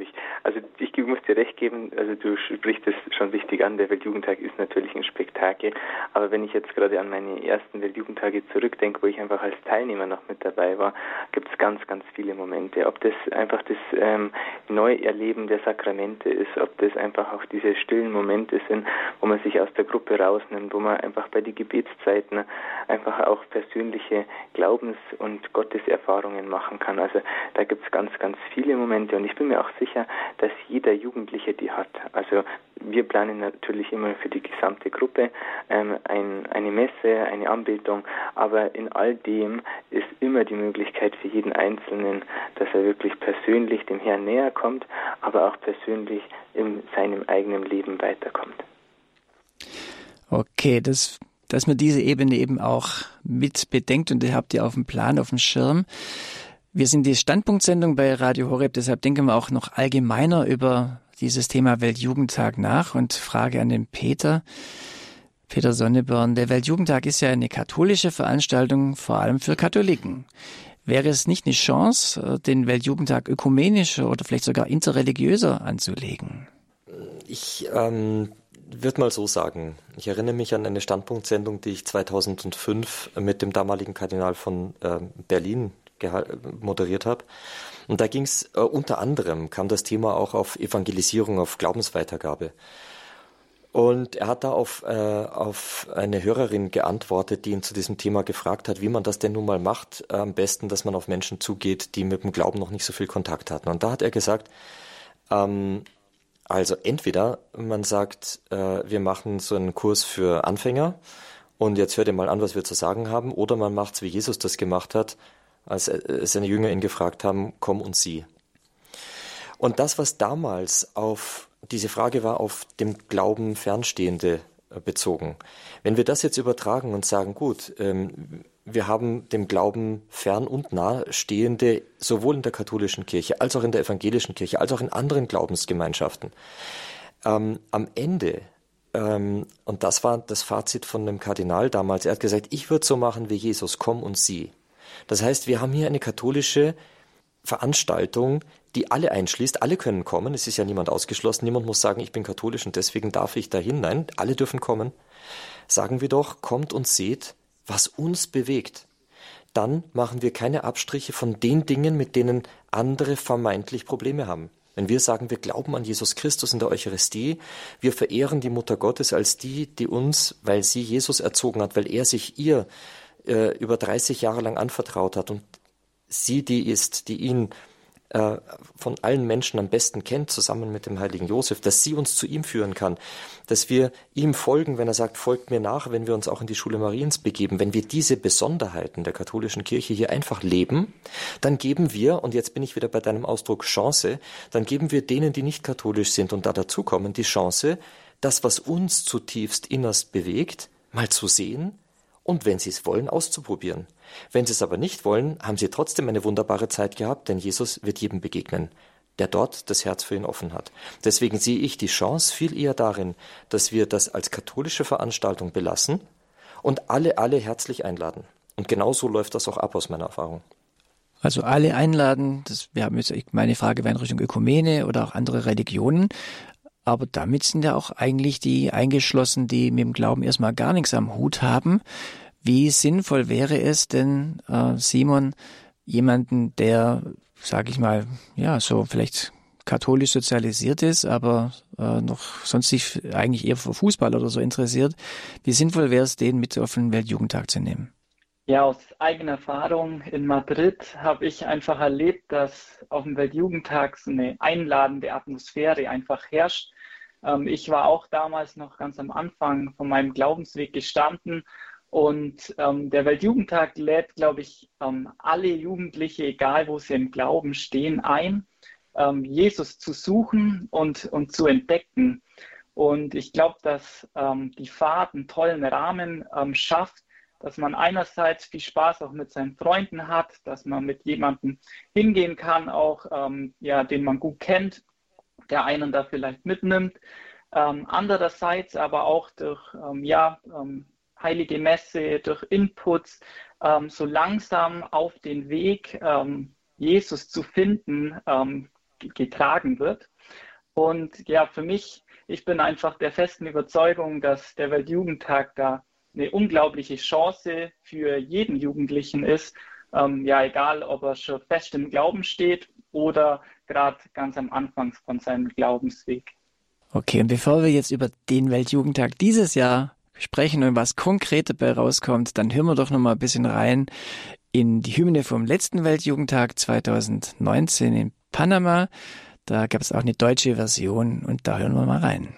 Also ich muss dir recht geben, also du sprichst es schon wichtig an, der Weltjugendtag ist natürlich ein Spektakel, aber wenn ich jetzt gerade an meine ersten Weltjugendtage zurückdenke, wo ich einfach als Teilnehmer noch mit dabei war, gibt es ganz, ganz viele Momente. Ob das einfach das ähm, Neuerleben der Sakramente ist, ob das einfach auch diese stillen Momente sind, wo man sich aus der Gruppe rausnimmt, wo man einfach bei den Gebetszeiten einfach auch persönliche Glaubens- und Gotteserfahrungen machen kann. Also da gibt es ganz, ganz viele Momente und ich bin mir auch sicher, dass jeder Jugendliche die hat. Also wir planen natürlich immer für die gesamte Gruppe ähm, ein, eine Messe, eine Anbetung, aber in all dem ist immer die Möglichkeit für jeden Einzelnen, dass er wirklich persönlich dem Herrn näher kommt, aber auch persönlich in seinem eigenen Leben weiterkommt. Okay, das dass man diese Ebene eben auch mit bedenkt und ihr habt ihr auf dem Plan, auf dem Schirm. Wir sind die Standpunktsendung bei Radio Horeb, deshalb denken wir auch noch allgemeiner über dieses Thema Weltjugendtag nach und frage an den Peter. Peter Sonneborn, der Weltjugendtag ist ja eine katholische Veranstaltung, vor allem für Katholiken. Wäre es nicht eine Chance, den Weltjugendtag ökumenischer oder vielleicht sogar interreligiöser anzulegen? Ich ähm, würde mal so sagen, ich erinnere mich an eine Standpunktsendung, die ich 2005 mit dem damaligen Kardinal von äh, Berlin moderiert habe. Und da ging es äh, unter anderem, kam das Thema auch auf Evangelisierung, auf Glaubensweitergabe. Und er hat da auf, äh, auf eine Hörerin geantwortet, die ihn zu diesem Thema gefragt hat, wie man das denn nun mal macht. Äh, am besten, dass man auf Menschen zugeht, die mit dem Glauben noch nicht so viel Kontakt hatten. Und da hat er gesagt, ähm, also entweder man sagt, äh, wir machen so einen Kurs für Anfänger und jetzt hört ihr mal an, was wir zu sagen haben, oder man macht es, wie Jesus das gemacht hat, als seine Jünger ihn gefragt haben, komm und sieh. Und das, was damals auf diese Frage war, auf dem Glauben Fernstehende äh, bezogen. Wenn wir das jetzt übertragen und sagen, gut, ähm, wir haben dem Glauben fern und nah stehende sowohl in der katholischen Kirche als auch in der evangelischen Kirche als auch in anderen Glaubensgemeinschaften. Ähm, am Ende ähm, und das war das Fazit von dem Kardinal damals. Er hat gesagt, ich würde so machen wie Jesus, komm und sieh. Das heißt, wir haben hier eine katholische Veranstaltung, die alle einschließt. Alle können kommen. Es ist ja niemand ausgeschlossen. Niemand muss sagen, ich bin katholisch und deswegen darf ich dahin. Nein, alle dürfen kommen. Sagen wir doch, kommt und seht, was uns bewegt. Dann machen wir keine Abstriche von den Dingen, mit denen andere vermeintlich Probleme haben. Wenn wir sagen, wir glauben an Jesus Christus in der Eucharistie, wir verehren die Mutter Gottes als die, die uns, weil sie Jesus erzogen hat, weil er sich ihr äh, über 30 Jahre lang anvertraut hat und sie die ist, die ihn äh, von allen Menschen am besten kennt, zusammen mit dem heiligen Josef, dass sie uns zu ihm führen kann, dass wir ihm folgen, wenn er sagt, folgt mir nach, wenn wir uns auch in die Schule Mariens begeben, wenn wir diese Besonderheiten der katholischen Kirche hier einfach leben, dann geben wir, und jetzt bin ich wieder bei deinem Ausdruck Chance, dann geben wir denen, die nicht katholisch sind und da dazukommen, die Chance, das, was uns zutiefst innerst bewegt, mal zu sehen, und wenn sie es wollen, auszuprobieren. Wenn sie es aber nicht wollen, haben sie trotzdem eine wunderbare Zeit gehabt, denn Jesus wird jedem begegnen, der dort das Herz für ihn offen hat. Deswegen sehe ich die Chance viel eher darin, dass wir das als katholische Veranstaltung belassen und alle, alle herzlich einladen. Und genau so läuft das auch ab aus meiner Erfahrung. Also alle einladen, das, wir haben jetzt, meine Frage wäre in Richtung Ökumene oder auch andere Religionen. Aber damit sind ja auch eigentlich die eingeschlossen, die mit dem Glauben erstmal gar nichts am Hut haben. Wie sinnvoll wäre es denn, äh, Simon, jemanden, der, sage ich mal, ja, so vielleicht katholisch sozialisiert ist, aber äh, noch sonst sich eigentlich eher für Fußball oder so interessiert, wie sinnvoll wäre es, den mit auf den Weltjugendtag zu nehmen? Ja, aus eigener Erfahrung in Madrid habe ich einfach erlebt, dass auf dem Weltjugendtag so eine einladende Atmosphäre einfach herrscht. Ähm, ich war auch damals noch ganz am Anfang von meinem Glaubensweg gestanden und ähm, der Weltjugendtag lädt, glaube ich, ähm, alle Jugendliche, egal wo sie im Glauben stehen, ein, ähm, Jesus zu suchen und, und zu entdecken. Und ich glaube, dass ähm, die Fahrt einen tollen Rahmen ähm, schafft, dass man einerseits viel Spaß auch mit seinen Freunden hat, dass man mit jemandem hingehen kann, auch ähm, ja, den man gut kennt, der einen da vielleicht mitnimmt. Ähm, andererseits aber auch durch ähm, ja, ähm, heilige Messe, durch Inputs ähm, so langsam auf den Weg, ähm, Jesus zu finden, getragen wird. Und ja, für mich, ich bin einfach der festen Überzeugung, dass der Weltjugendtag da eine unglaubliche Chance für jeden Jugendlichen ist. Ähm, ja, egal, ob er schon fest im Glauben steht oder gerade ganz am Anfang von seinem Glaubensweg. Okay, und bevor wir jetzt über den Weltjugendtag dieses Jahr sprechen und was konkret dabei rauskommt, dann hören wir doch noch mal ein bisschen rein in die Hymne vom letzten Weltjugendtag 2019 in Panama. Da gab es auch eine deutsche Version und da hören wir mal rein.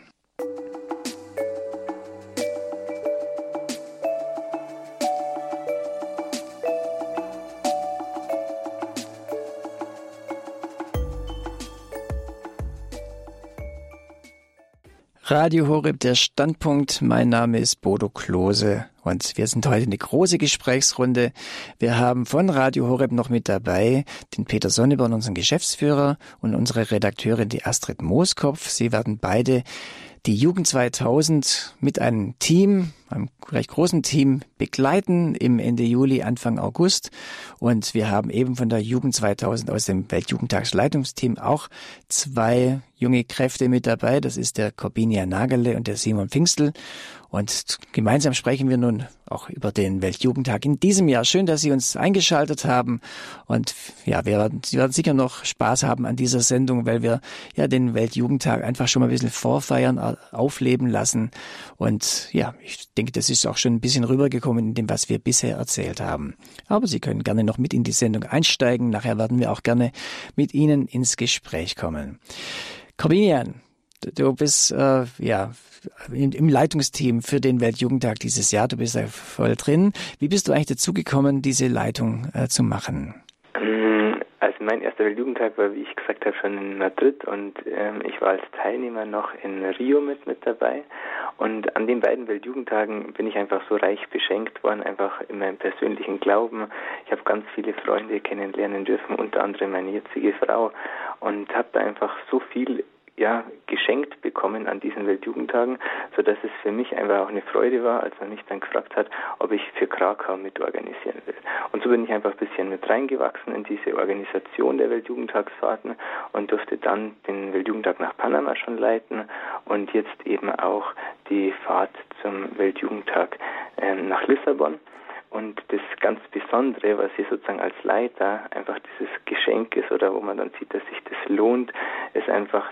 Radio Horeb, der Standpunkt. Mein Name ist Bodo Klose und wir sind heute eine große Gesprächsrunde. Wir haben von Radio Horeb noch mit dabei den Peter Sonneborn, unseren Geschäftsführer und unsere Redakteurin, die Astrid Mooskopf. Sie werden beide die Jugend 2000 mit einem Team, einem recht großen Team begleiten im Ende Juli, Anfang August. Und wir haben eben von der Jugend 2000 aus dem Weltjugendtagsleitungsteam auch zwei junge Kräfte mit dabei. Das ist der Corbinia Nagele und der Simon Pfingstel. Und gemeinsam sprechen wir nun auch über den Weltjugendtag in diesem Jahr. Schön, dass Sie uns eingeschaltet haben. Und ja, wir werden, Sie werden sicher noch Spaß haben an dieser Sendung, weil wir ja den Weltjugendtag einfach schon mal ein bisschen vorfeiern, aufleben lassen. Und ja, ich denke, das ist auch schon ein bisschen rübergekommen in dem, was wir bisher erzählt haben. Aber Sie können gerne noch mit in die Sendung einsteigen. Nachher werden wir auch gerne mit Ihnen ins Gespräch kommen. Corbinian, du bist äh, ja im Leitungsteam für den Weltjugendtag dieses Jahr. Du bist da voll drin. Wie bist du eigentlich dazu gekommen, diese Leitung äh, zu machen? Also mein erster Weltjugendtag war, wie ich gesagt habe, schon in Madrid und ähm, ich war als Teilnehmer noch in Rio mit, mit dabei. Und an den beiden Weltjugendtagen bin ich einfach so reich beschenkt worden, einfach in meinem persönlichen Glauben. Ich habe ganz viele Freunde kennenlernen dürfen, unter anderem meine jetzige Frau und habe da einfach so viel ja, geschenkt bekommen an diesen Weltjugendtagen, sodass es für mich einfach auch eine Freude war, als man mich dann gefragt hat, ob ich für Krakau mit organisieren will. Und so bin ich einfach ein bisschen mit reingewachsen in diese Organisation der Weltjugendtagsfahrten und durfte dann den Weltjugendtag nach Panama schon leiten und jetzt eben auch die Fahrt zum Weltjugendtag äh, nach Lissabon. Und das ganz Besondere, was hier sozusagen als Leiter einfach dieses Geschenk ist oder wo man dann sieht, dass sich das lohnt, ist einfach,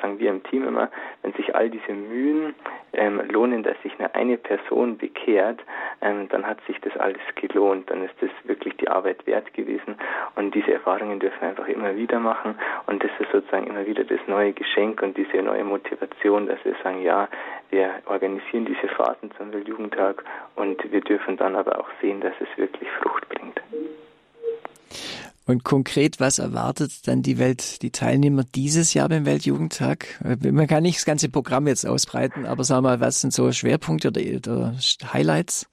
sagen wir im Team immer, wenn sich all diese Mühen ähm, lohnen, dass sich eine, eine Person bekehrt, ähm, dann hat sich das alles gelohnt. Dann ist das wirklich die Arbeit wert gewesen. Und diese Erfahrungen dürfen wir einfach immer wieder machen. Und das ist sozusagen immer wieder das neue Geschenk und diese neue Motivation, dass wir sagen, ja, wir organisieren diese Fahrten zum Weltjugendtag und wir dürfen dann aber auch sehen, dass es wirklich Frucht bringt. Und konkret, was erwartet dann die Welt, die Teilnehmer dieses Jahr beim Weltjugendtag? Man kann nicht das ganze Programm jetzt ausbreiten, aber sag mal, was sind so Schwerpunkte oder, oder Highlights?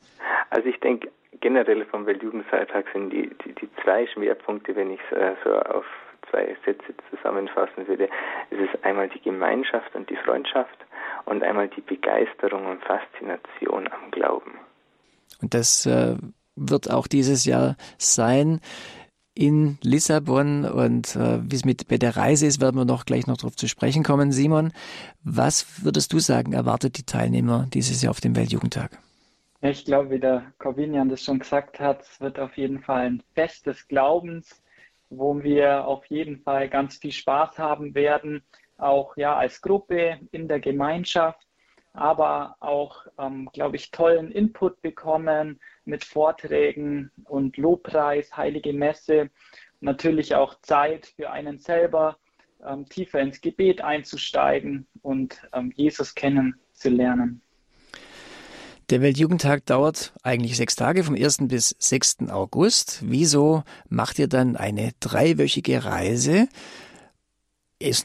Also ich denke, generell vom Weltjugendfeiertag sind die, die, die zwei Schwerpunkte, wenn ich es äh, so auf zwei Sätze zusammenfassen würde. Es ist einmal die Gemeinschaft und die Freundschaft und einmal die Begeisterung und Faszination am Glauben. Und das äh, wird auch dieses Jahr sein in Lissabon und äh, wie es mit bei der Reise ist, werden wir noch gleich noch darauf zu sprechen kommen. Simon, was würdest du sagen, erwartet die Teilnehmer dieses Jahr auf dem Weltjugendtag? Ich glaube, wie der Corvinian das schon gesagt hat, es wird auf jeden Fall ein Fest des Glaubens, wo wir auf jeden Fall ganz viel Spaß haben werden, auch ja als Gruppe in der Gemeinschaft, aber auch, ähm, glaube ich, tollen Input bekommen mit Vorträgen und Lobpreis, heilige Messe, natürlich auch Zeit für einen selber, ähm, tiefer ins Gebet einzusteigen und ähm, Jesus kennenzulernen. Der Weltjugendtag dauert eigentlich sechs Tage, vom 1. bis 6. August. Wieso macht ihr dann eine dreiwöchige Reise?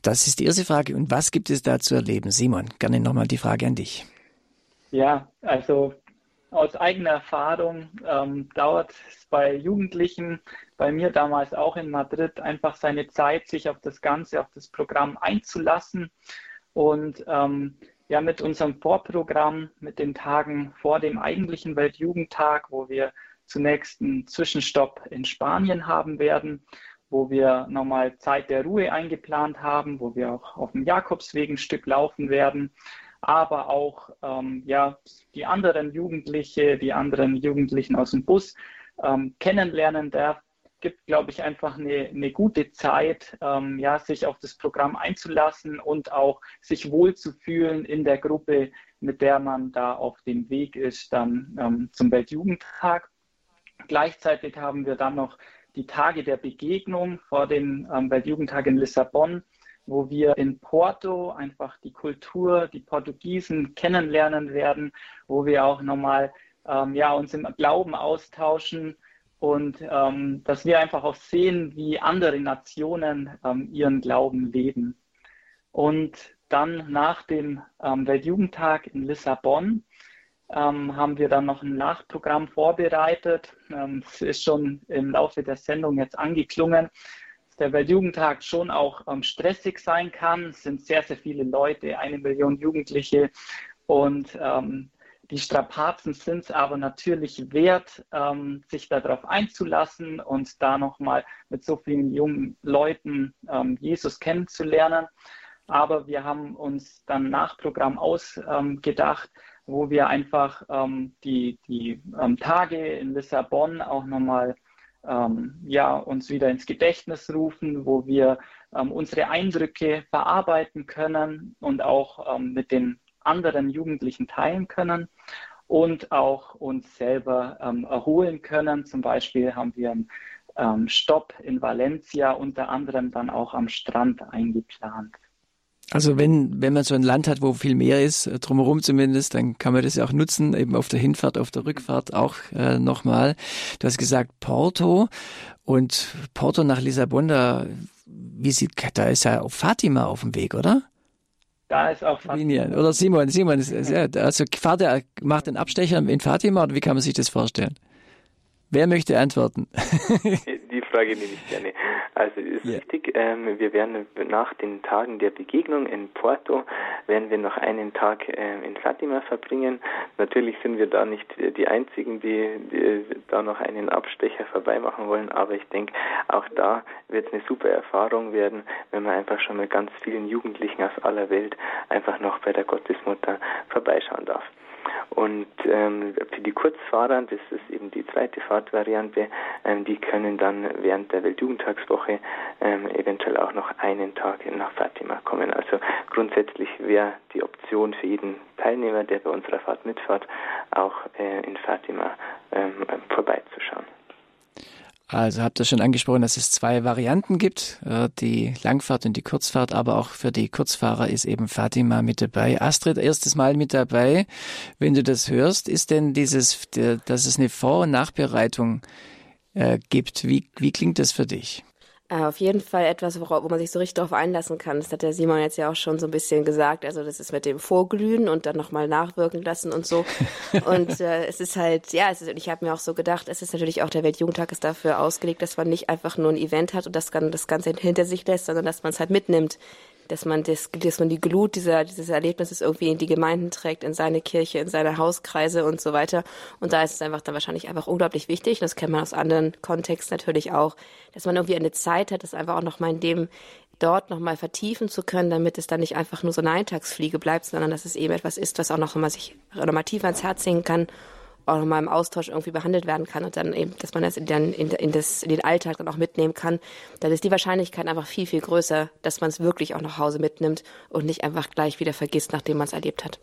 Das ist die erste Frage. Und was gibt es da zu erleben? Simon, gerne nochmal die Frage an dich. Ja, also aus eigener Erfahrung ähm, dauert es bei Jugendlichen, bei mir damals auch in Madrid, einfach seine Zeit, sich auf das Ganze, auf das Programm einzulassen. Und ähm, ja mit unserem Vorprogramm, mit den Tagen vor dem eigentlichen Weltjugendtag, wo wir zunächst einen Zwischenstopp in Spanien haben werden, wo wir nochmal Zeit der Ruhe eingeplant haben, wo wir auch auf dem Jakobsweg ein Stück laufen werden, aber auch ähm, ja, die anderen Jugendliche, die anderen Jugendlichen aus dem Bus ähm, kennenlernen darf, gibt, glaube ich, einfach eine, eine gute Zeit, ähm, ja, sich auf das Programm einzulassen und auch sich wohlzufühlen in der Gruppe, mit der man da auf dem Weg ist, dann ähm, zum Weltjugendtag. Gleichzeitig haben wir dann noch die Tage der Begegnung vor dem ähm, Weltjugendtag in Lissabon, wo wir in Porto einfach die Kultur, die Portugiesen kennenlernen werden, wo wir auch nochmal ähm, ja, uns im Glauben austauschen, und ähm, dass wir einfach auch sehen, wie andere Nationen ähm, ihren Glauben leben. Und dann nach dem ähm, Weltjugendtag in Lissabon ähm, haben wir dann noch ein Nachprogramm vorbereitet. Ähm, es ist schon im Laufe der Sendung jetzt angeklungen, der Weltjugendtag schon auch ähm, stressig sein kann. Es sind sehr, sehr viele Leute, eine Million Jugendliche und die Strapazen sind es aber natürlich wert, ähm, sich darauf einzulassen und da nochmal mit so vielen jungen Leuten ähm, Jesus kennenzulernen. Aber wir haben uns dann Nachprogramm ausgedacht, ähm, wo wir einfach ähm, die, die ähm, Tage in Lissabon auch nochmal ähm, ja, uns wieder ins Gedächtnis rufen, wo wir unsere Eindrücke verarbeiten können und auch mit den anderen Jugendlichen teilen können und auch uns selber ähm, erholen können. Zum Beispiel haben wir einen ähm, Stopp in Valencia unter anderem dann auch am Strand eingeplant. Also wenn, wenn man so ein Land hat, wo viel mehr ist, äh, drumherum zumindest, dann kann man das ja auch nutzen, eben auf der Hinfahrt, auf der Rückfahrt auch äh, nochmal. Du hast gesagt Porto und Porto nach Lissabon, da, wie sieht, da ist ja auch Fatima auf dem Weg, oder? Da ist auch Fatima. Oder Simon, Simon, also fahrt er, macht den Abstecher in Fatima oder wie kann man sich das vorstellen? Wer möchte antworten? Die Frage nehme ich gerne. Also ist yeah. richtig, ähm, wir werden nach den Tagen der Begegnung in Porto, werden wir noch einen Tag äh, in Fatima verbringen. Natürlich sind wir da nicht die Einzigen, die, die da noch einen Abstecher vorbei machen wollen, aber ich denke, auch da wird es eine super Erfahrung werden, wenn man einfach schon mit ganz vielen Jugendlichen aus aller Welt einfach noch bei der Gottesmutter vorbeischauen darf. Und ähm, für die Kurzfahrer, das ist eben die zweite Fahrtvariante, ähm, die können dann während der Weltjugendtagswoche ähm, eventuell auch noch einen Tag nach Fatima kommen. Also grundsätzlich wäre die Option für jeden Teilnehmer, der bei unserer Fahrt mitfährt, auch äh, in Fatima ähm, vorbeizuschauen. Also habt ihr schon angesprochen, dass es zwei Varianten gibt, äh, die Langfahrt und die Kurzfahrt, aber auch für die Kurzfahrer ist eben Fatima mit dabei. Astrid, erstes Mal mit dabei. Wenn du das hörst, ist denn dieses, dass es eine Vor- und Nachbereitung äh, gibt, wie, wie klingt das für dich? Äh, auf jeden Fall etwas, wo man sich so richtig darauf einlassen kann. Das hat der Simon jetzt ja auch schon so ein bisschen gesagt. Also das ist mit dem Vorglühen und dann nochmal nachwirken lassen und so. und äh, es ist halt, ja, es ist, ich habe mir auch so gedacht, es ist natürlich auch der Weltjugendtag ist dafür ausgelegt, dass man nicht einfach nur ein Event hat und das, das Ganze hinter sich lässt, sondern dass man es halt mitnimmt dass man das, dass man die Glut dieser, dieses Erlebnisses irgendwie in die Gemeinden trägt, in seine Kirche, in seine Hauskreise und so weiter. Und da ist es einfach dann wahrscheinlich einfach unglaublich wichtig, und das kennt man aus anderen Kontexten natürlich auch, dass man irgendwie eine Zeit hat, das einfach auch nochmal in dem dort nochmal vertiefen zu können, damit es dann nicht einfach nur so eine Eintagsfliege bleibt, sondern dass es eben etwas ist, was auch noch mal sich nochmal tiefer ans Herz hängen kann auch nochmal im Austausch irgendwie behandelt werden kann und dann eben, dass man das, dann in, in, das, in den Alltag dann auch mitnehmen kann, dann ist die Wahrscheinlichkeit einfach viel, viel größer, dass man es wirklich auch nach Hause mitnimmt und nicht einfach gleich wieder vergisst, nachdem man es erlebt hat.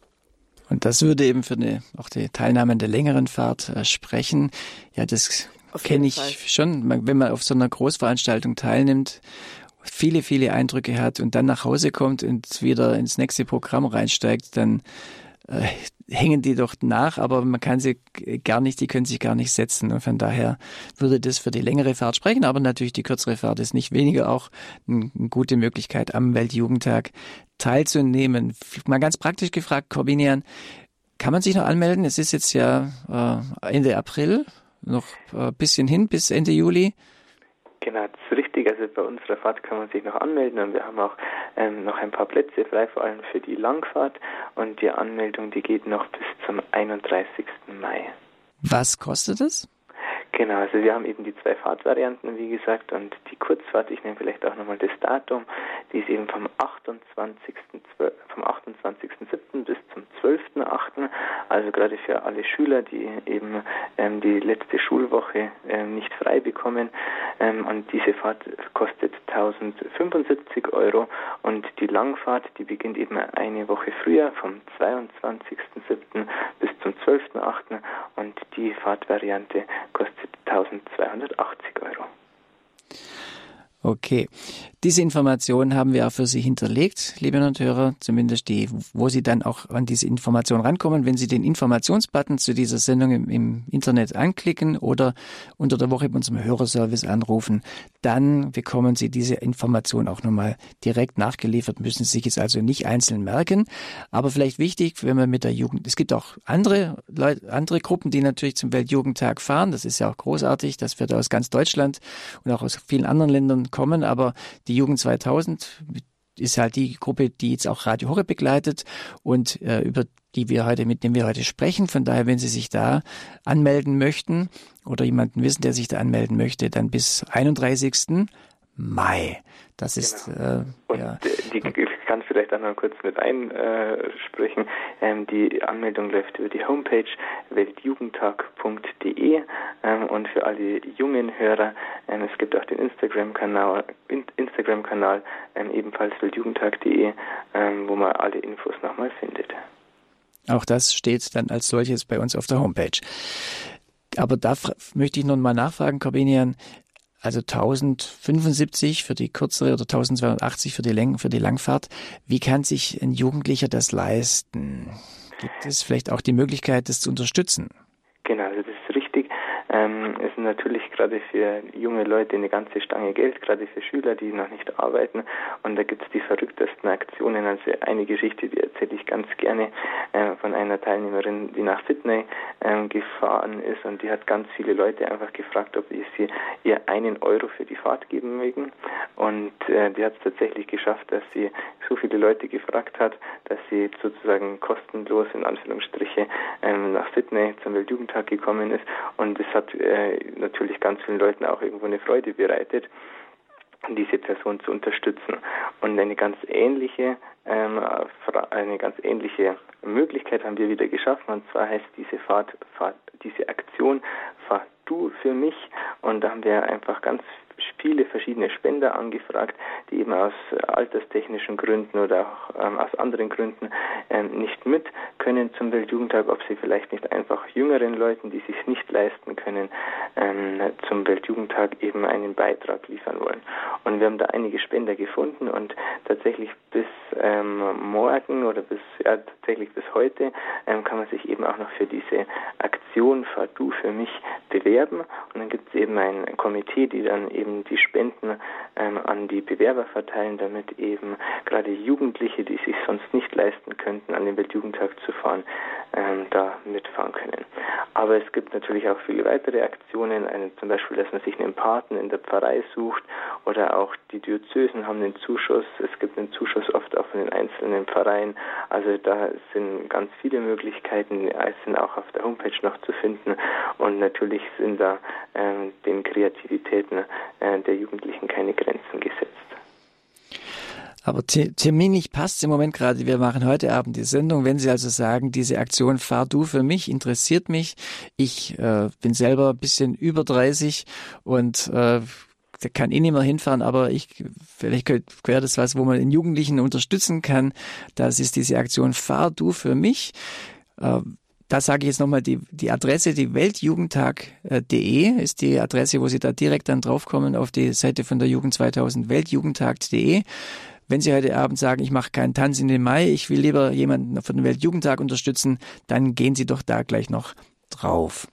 Und das würde eben für eine, auch die Teilnahme an der längeren Fahrt äh, sprechen. Ja, das kenne ich Fall. schon, wenn man auf so einer Großveranstaltung teilnimmt viele, viele Eindrücke hat und dann nach Hause kommt und wieder ins nächste Programm reinsteigt, dann äh, hängen die doch nach, aber man kann sie gar nicht, die können sich gar nicht setzen. Und von daher würde das für die längere Fahrt sprechen, aber natürlich die kürzere Fahrt ist nicht weniger auch eine gute Möglichkeit, am Weltjugendtag teilzunehmen. Mal ganz praktisch gefragt, Corbinian, kann man sich noch anmelden? Es ist jetzt ja äh, Ende April, noch ein bisschen hin bis Ende Juli. Genau, das Also bei unserer Fahrt kann man sich noch anmelden und wir haben auch ähm, noch ein paar Plätze frei, vor allem für die Langfahrt. Und die Anmeldung, die geht noch bis zum 31. Mai. Was kostet es? Genau, also wir haben eben die zwei Fahrtvarianten, wie gesagt, und die Kurzfahrt, ich nehme vielleicht auch nochmal das Datum, die ist eben vom 28. vom 28.07. bis zum 12.08. Also gerade für alle Schüler, die eben ähm, die letzte Schulwoche ähm, nicht frei bekommen. Ähm, und diese Fahrt kostet 1075 Euro und die Langfahrt, die beginnt eben eine Woche früher, vom 22.07. bis zum 12.08. und die Fahrtvariante kostet 1280 Euro. Okay. Diese Informationen haben wir auch für Sie hinterlegt, liebe Hörer, zumindest die, wo Sie dann auch an diese Informationen rankommen, wenn Sie den Informationsbutton zu dieser Sendung im, im Internet anklicken oder unter der Woche bei unserem Hörerservice anrufen, dann bekommen Sie diese Information auch nochmal direkt nachgeliefert, müssen Sie sich jetzt also nicht einzeln merken. Aber vielleicht wichtig, wenn man mit der Jugend, es gibt auch andere Leute, andere Gruppen, die natürlich zum Weltjugendtag fahren. Das ist ja auch großartig, dass wir da aus ganz Deutschland und auch aus vielen anderen Ländern kommen, aber die Jugend 2000 ist halt die Gruppe, die jetzt auch Radio Horre begleitet und äh, über die wir heute, mit dem wir heute sprechen. Von daher, wenn Sie sich da anmelden möchten oder jemanden wissen, der sich da anmelden möchte, dann bis 31. Mai. Das genau. ist äh, ja. Die, kann vielleicht auch noch kurz mit einsprechen. Ähm, die Anmeldung läuft über die Homepage weltjugendtag.de ähm, und für alle jungen Hörer, ähm, es gibt auch den Instagram-Kanal, Instagram-Kanal ähm, ebenfalls weltjugendtag.de, ähm, wo man alle Infos nochmal findet. Auch das steht dann als solches bei uns auf der Homepage. Aber da möchte ich nun mal nachfragen, Corbinian, also 1075 für die kürzere oder 1280 für die, Läng für die Langfahrt. Wie kann sich ein Jugendlicher das leisten? Gibt es vielleicht auch die Möglichkeit, das zu unterstützen? Genau, also das ist richtig. Ähm, ist natürlich gerade für junge Leute eine ganze Stange Geld, gerade für Schüler, die noch nicht arbeiten. Und da gibt es die verrücktesten Aktionen. Also eine Geschichte, die erzähle ich ganz gerne äh, von einer Teilnehmerin, die nach Sydney äh, gefahren ist und die hat ganz viele Leute einfach gefragt, ob sie ihr einen Euro für die Fahrt geben mögen. Und äh, die hat es tatsächlich geschafft, dass sie so viele Leute gefragt hat, dass sie sozusagen kostenlos in Anführungsstriche ähm, nach Sydney zum Weltjugendtag gekommen ist. Und es hat äh, natürlich ganz vielen Leuten auch irgendwo eine Freude bereitet diese Person zu unterstützen. Und eine ganz ähnliche, ähm, eine ganz ähnliche Möglichkeit haben wir wieder geschaffen. Und zwar heißt diese Fahrt, Fahrt diese Aktion Fahr du für mich. Und da haben wir einfach ganz viele verschiedene Spender angefragt, die eben aus alterstechnischen Gründen oder auch ähm, aus anderen Gründen ähm, nicht mit können zum Weltjugendtag, ob sie vielleicht nicht einfach jüngeren Leuten, die sich nicht leisten können, ähm, zum Weltjugendtag eben einen Beitrag liefern wollen. Und wir haben da einige Spender gefunden und tatsächlich bis ähm, morgen oder bis ja tatsächlich bis heute ähm, kann man sich eben auch noch für diese Aktion Fahr du für mich bewerben und dann gibt es eben ein Komitee, die dann eben eben die Spenden ähm, an die Bewerber verteilen, damit eben gerade Jugendliche, die sich sonst nicht leisten könnten, an den Weltjugendtag zu fahren, ähm, da mitfahren können. Aber es gibt natürlich auch viele weitere Aktionen, eine, zum Beispiel, dass man sich einen Paten in der Pfarrei sucht oder auch die Diözesen haben einen Zuschuss. Es gibt einen Zuschuss oft auch von den einzelnen Pfarreien. Also da sind ganz viele Möglichkeiten, sind auch auf der Homepage noch zu finden. Und natürlich sind da äh, den Kreativitäten äh, der Jugendlichen keine Grenzen gesetzt. Aber terminlich passt im Moment gerade. Wir machen heute Abend die Sendung. Wenn Sie also sagen, diese Aktion Fahr du für mich interessiert mich. Ich äh, bin selber ein bisschen über 30 und äh, kann eh nicht mehr hinfahren, aber ich, vielleicht wäre das was, wo man den Jugendlichen unterstützen kann. Das ist diese Aktion Fahr du für mich. Äh, da sage ich jetzt nochmal die, die Adresse, die weltjugendtag.de ist die Adresse, wo Sie da direkt dann draufkommen auf die Seite von der Jugend 2000, weltjugendtag.de. Wenn Sie heute Abend sagen, ich mache keinen Tanz in den Mai, ich will lieber jemanden von dem Weltjugendtag unterstützen, dann gehen Sie doch da gleich noch drauf.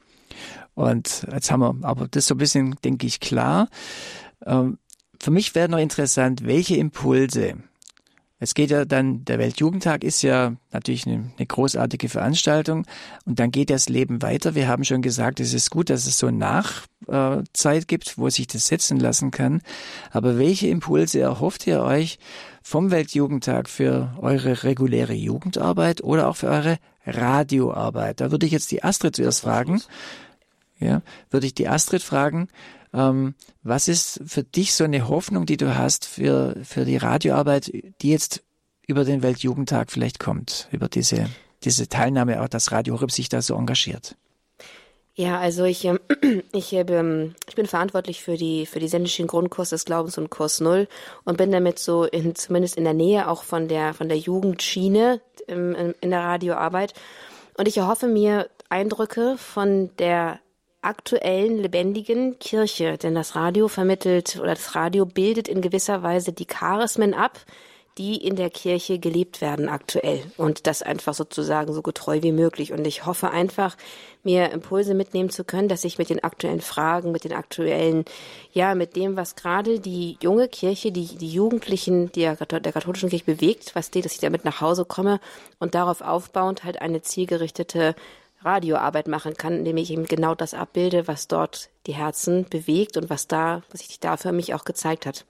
Und jetzt haben wir aber das so ein bisschen, denke ich, klar. Ähm, für mich wäre noch interessant, welche Impulse es geht ja dann, der Weltjugendtag ist ja natürlich eine, eine, großartige Veranstaltung und dann geht das Leben weiter. Wir haben schon gesagt, es ist gut, dass es so Nachzeit gibt, wo sich das setzen lassen kann. Aber welche Impulse erhofft ihr euch vom Weltjugendtag für eure reguläre Jugendarbeit oder auch für eure Radioarbeit? Da würde ich jetzt die Astrid zuerst fragen. Ja, würde ich die Astrid fragen, ähm, was ist für dich so eine Hoffnung, die du hast für, für die Radioarbeit, die jetzt über den Weltjugendtag vielleicht kommt, über diese, diese Teilnahme, auch dass Radio Horeb sich da so engagiert? Ja, also ich, ähm, ich, ähm, ich bin verantwortlich für die, für die sendischen Grundkurs des Glaubens und Kurs Null und bin damit so in, zumindest in der Nähe auch von der, von der Jugendschiene ähm, in der Radioarbeit. Und ich erhoffe mir Eindrücke von der aktuellen, lebendigen Kirche. Denn das Radio vermittelt oder das Radio bildet in gewisser Weise die Charismen ab, die in der Kirche gelebt werden aktuell. Und das einfach sozusagen so getreu wie möglich. Und ich hoffe einfach, mir Impulse mitnehmen zu können, dass ich mit den aktuellen Fragen, mit den aktuellen, ja, mit dem, was gerade die junge Kirche, die, die Jugendlichen der, der katholischen Kirche bewegt, was die, dass ich damit nach Hause komme und darauf aufbauend halt eine zielgerichtete Radioarbeit machen kann, indem ich eben genau das abbilde, was dort die Herzen bewegt und was da, was sich da für mich auch gezeigt hat.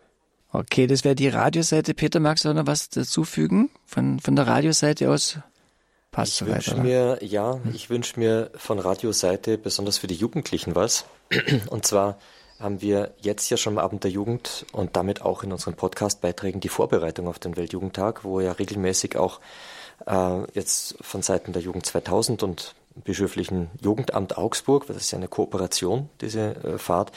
Okay, das wäre die Radioseite. Peter, magst du noch was dazufügen von, von der Radioseite aus? Passt ich wünsche mir, ja, ich wünsche mir von Radioseite besonders für die Jugendlichen was. Und zwar haben wir jetzt ja schon am Abend der Jugend und damit auch in unseren Podcast-Beiträgen die Vorbereitung auf den Weltjugendtag, wo ja regelmäßig auch äh, jetzt von Seiten der Jugend 2000 und bischöflichen Jugendamt Augsburg, das ist ja eine Kooperation, diese äh, Fahrt,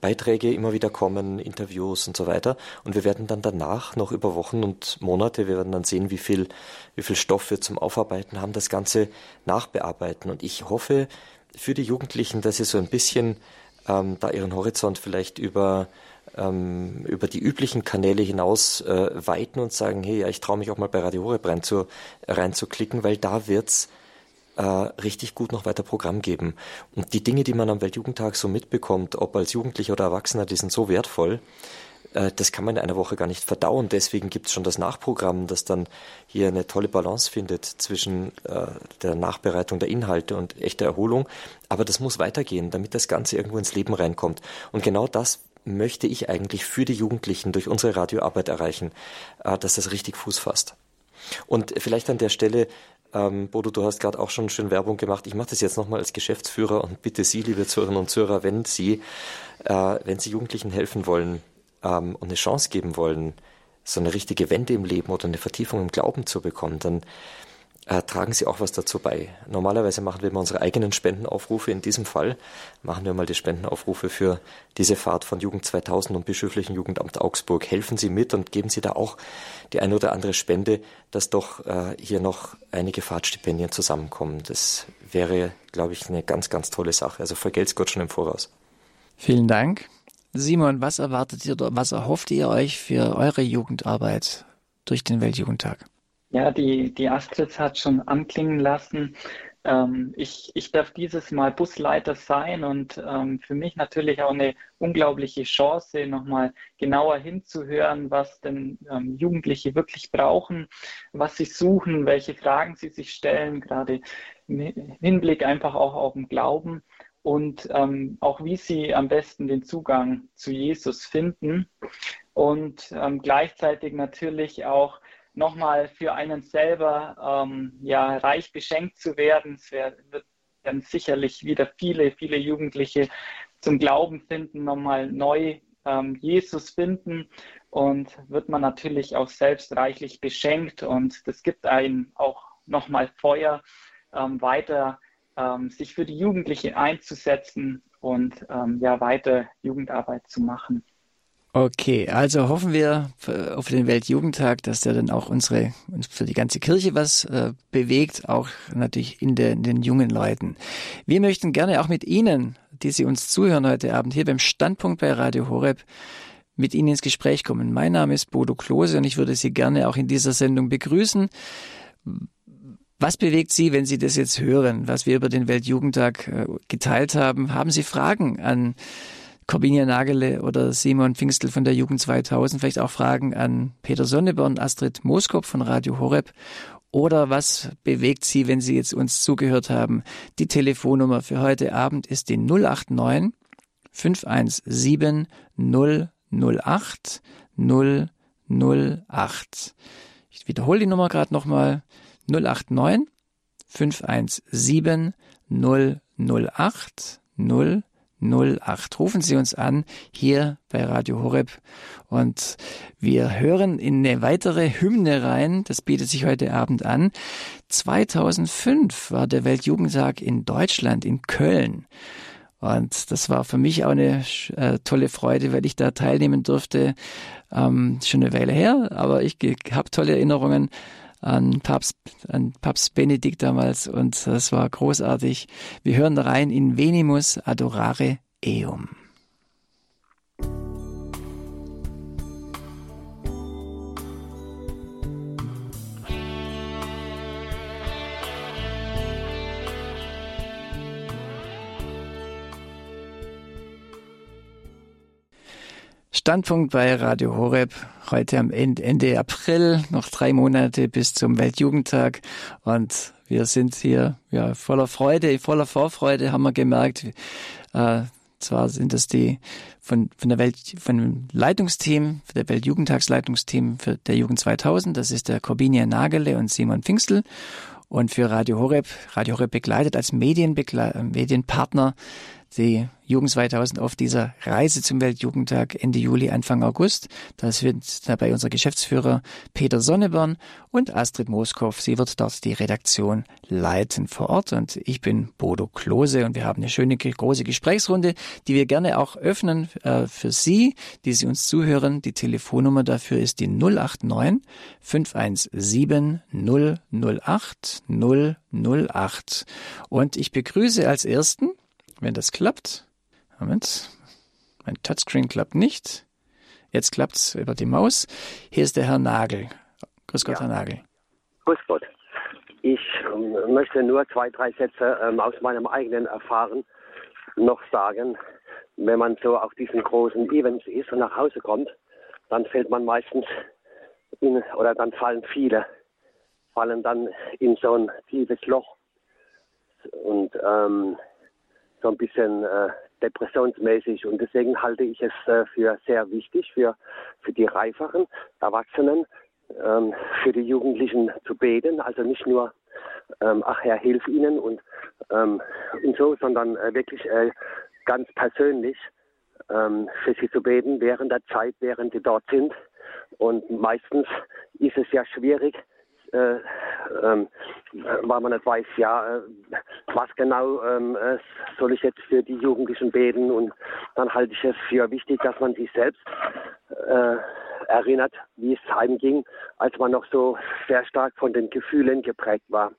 Beiträge immer wieder kommen, Interviews und so weiter. Und wir werden dann danach noch über Wochen und Monate, wir werden dann sehen, wie viel, wie viel Stoff wir zum Aufarbeiten haben, das Ganze nachbearbeiten. Und ich hoffe für die Jugendlichen, dass sie so ein bisschen ähm, da ihren Horizont vielleicht über ähm, über die üblichen Kanäle hinaus äh, weiten und sagen, hey, ja, ich traue mich auch mal bei Radio Horeb rein zu, reinzuklicken, weil da wird's äh, richtig gut noch weiter Programm geben. Und die Dinge, die man am Weltjugendtag so mitbekommt, ob als Jugendlicher oder Erwachsener, die sind so wertvoll, äh, das kann man in einer Woche gar nicht verdauen. Deswegen gibt es schon das Nachprogramm, das dann hier eine tolle Balance findet zwischen äh, der Nachbereitung der Inhalte und echter Erholung. Aber das muss weitergehen, damit das Ganze irgendwo ins Leben reinkommt. Und genau das möchte ich eigentlich für die Jugendlichen durch unsere Radioarbeit erreichen, äh, dass das richtig Fuß fasst. Und vielleicht an der Stelle ähm, Bodo, du hast gerade auch schon schön Werbung gemacht. Ich mache das jetzt nochmal als Geschäftsführer und bitte Sie, liebe Zuhörerinnen und Zuhörer, wenn Sie, äh, wenn Sie Jugendlichen helfen wollen ähm, und eine Chance geben wollen, so eine richtige Wende im Leben oder eine Vertiefung im Glauben zu bekommen, dann äh, tragen Sie auch was dazu bei. Normalerweise machen wir immer unsere eigenen Spendenaufrufe. In diesem Fall machen wir mal die Spendenaufrufe für diese Fahrt von Jugend 2000 und Bischöflichen Jugendamt Augsburg. Helfen Sie mit und geben Sie da auch die eine oder andere Spende, dass doch äh, hier noch einige Fahrtstipendien zusammenkommen. Das wäre, glaube ich, eine ganz, ganz tolle Sache. Also vergelt's Gott schon im Voraus. Vielen Dank. Simon, was erwartet ihr was erhofft ihr euch für eure Jugendarbeit durch den Weltjugendtag? Ja, die, die Astrid hat schon anklingen lassen, ähm, ich, ich darf dieses Mal Busleiter sein und ähm, für mich natürlich auch eine unglaubliche Chance, nochmal genauer hinzuhören, was denn ähm, Jugendliche wirklich brauchen, was sie suchen, welche Fragen sie sich stellen, gerade im Hinblick einfach auch auf den Glauben und ähm, auch wie sie am besten den Zugang zu Jesus finden und ähm, gleichzeitig natürlich auch nochmal für einen selber ähm, ja, reich beschenkt zu werden. Es wird dann sicherlich wieder viele, viele Jugendliche zum Glauben finden, nochmal neu ähm, Jesus finden und wird man natürlich auch selbst reichlich beschenkt und das gibt einem auch nochmal Feuer, ähm, weiter ähm, sich für die Jugendliche einzusetzen und ähm, ja weiter Jugendarbeit zu machen. Okay, also hoffen wir auf den Weltjugendtag, dass der dann auch unsere, für die ganze Kirche was äh, bewegt, auch natürlich in, der, in den jungen Leuten. Wir möchten gerne auch mit Ihnen, die Sie uns zuhören heute Abend hier beim Standpunkt bei Radio Horeb, mit Ihnen ins Gespräch kommen. Mein Name ist Bodo Klose und ich würde Sie gerne auch in dieser Sendung begrüßen. Was bewegt Sie, wenn Sie das jetzt hören, was wir über den Weltjugendtag äh, geteilt haben? Haben Sie Fragen an Corbinia Nagele oder Simon Pfingstel von der Jugend 2000, vielleicht auch Fragen an Peter Sonneborn, Astrid Moskop von Radio Horeb oder was bewegt Sie, wenn Sie jetzt uns zugehört haben? Die Telefonnummer für heute Abend ist die 089 517 008 008. Ich wiederhole die Nummer gerade nochmal. 089 517 008 008. 08. Rufen Sie uns an hier bei Radio Horeb und wir hören in eine weitere Hymne rein. Das bietet sich heute Abend an. 2005 war der Weltjugendtag in Deutschland, in Köln. Und das war für mich auch eine äh, tolle Freude, weil ich da teilnehmen durfte. Ähm, schon eine Weile her, aber ich habe tolle Erinnerungen an Papst, an Papst Benedikt damals und das war großartig. Wir hören rein in Venimus Adorare Eum. Standpunkt bei Radio Horeb. Heute am Ende April, noch drei Monate bis zum Weltjugendtag. Und wir sind hier ja, voller Freude, voller Vorfreude, haben wir gemerkt. Äh, zwar sind das die von, von der Welt, von dem Leitungsteam, der Weltjugendtagsleitungsteam für der Jugend 2000. Das ist der Corbinia Nagele und Simon Pfingstel. Und für Radio Horeb, Radio Horeb begleitet als Medienbegle Medienpartner die Jugend 2000 auf dieser Reise zum Weltjugendtag Ende Juli, Anfang August. Das wird dabei unser Geschäftsführer Peter Sonneborn und Astrid Moskow. Sie wird dort die Redaktion leiten vor Ort und ich bin Bodo Klose und wir haben eine schöne große Gesprächsrunde, die wir gerne auch öffnen äh, für Sie, die Sie uns zuhören. Die Telefonnummer dafür ist die 089 517 008 008 und ich begrüße als ersten wenn das klappt. Moment. Mein Touchscreen klappt nicht. Jetzt klappt's über die Maus. Hier ist der Herr Nagel. Grüß Gott, ja. Herr Nagel. Grüß Gott. Ich ähm, möchte nur zwei, drei Sätze ähm, aus meinem eigenen Erfahren noch sagen. Wenn man so auf diesen großen Events ist und nach Hause kommt, dann fällt man meistens in, oder dann fallen viele, fallen dann in so ein tiefes Loch. Und ähm, so ein bisschen äh, depressionsmäßig. Und deswegen halte ich es äh, für sehr wichtig, für, für die reiferen Erwachsenen, ähm, für die Jugendlichen zu beten. Also nicht nur, ähm, ach Herr, hilf ihnen und, ähm, und so, sondern äh, wirklich äh, ganz persönlich für sie zu beten während der Zeit, während sie dort sind. Und meistens ist es ja schwierig, äh, ähm, weil man nicht weiß, ja, äh, was genau ähm, äh, soll ich jetzt für die Jugendlichen beten? Und dann halte ich es für wichtig, dass man sich selbst äh, erinnert, wie es heimging, als man noch so sehr stark von den Gefühlen geprägt war.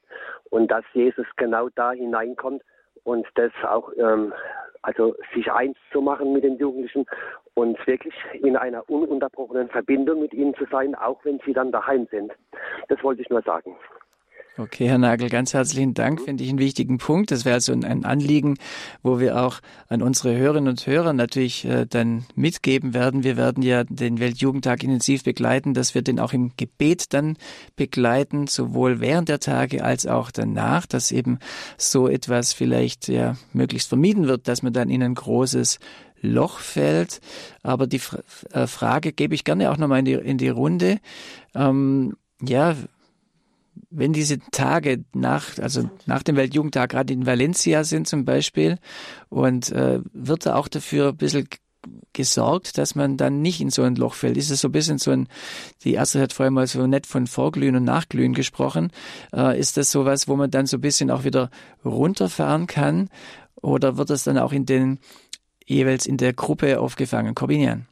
Und dass Jesus genau da hineinkommt und das auch ähm, also sich eins zu machen mit den Jugendlichen und wirklich in einer ununterbrochenen Verbindung mit ihnen zu sein, auch wenn sie dann daheim sind. Das wollte ich nur sagen. Okay, Herr Nagel, ganz herzlichen Dank. Finde ich einen wichtigen Punkt. Das wäre also ein Anliegen, wo wir auch an unsere Hörerinnen und Hörer natürlich äh, dann mitgeben werden. Wir werden ja den Weltjugendtag intensiv begleiten, dass wir den auch im Gebet dann begleiten, sowohl während der Tage als auch danach, dass eben so etwas vielleicht ja möglichst vermieden wird, dass man dann in ein großes Loch fällt. Aber die äh, Frage gebe ich gerne auch nochmal in die, in die Runde. Ähm, ja, wenn diese Tage nach, also nach dem Weltjugendtag gerade in Valencia sind zum Beispiel, und äh, wird da auch dafür ein bisschen gesorgt, dass man dann nicht in so ein Loch fällt. Ist es so ein bisschen so ein, die erste hat vorher mal so nett von Vorglühen und Nachglühen gesprochen. Äh, ist das sowas, wo man dann so ein bisschen auch wieder runterfahren kann? Oder wird das dann auch in den, jeweils in der Gruppe aufgefangen? Korbinian?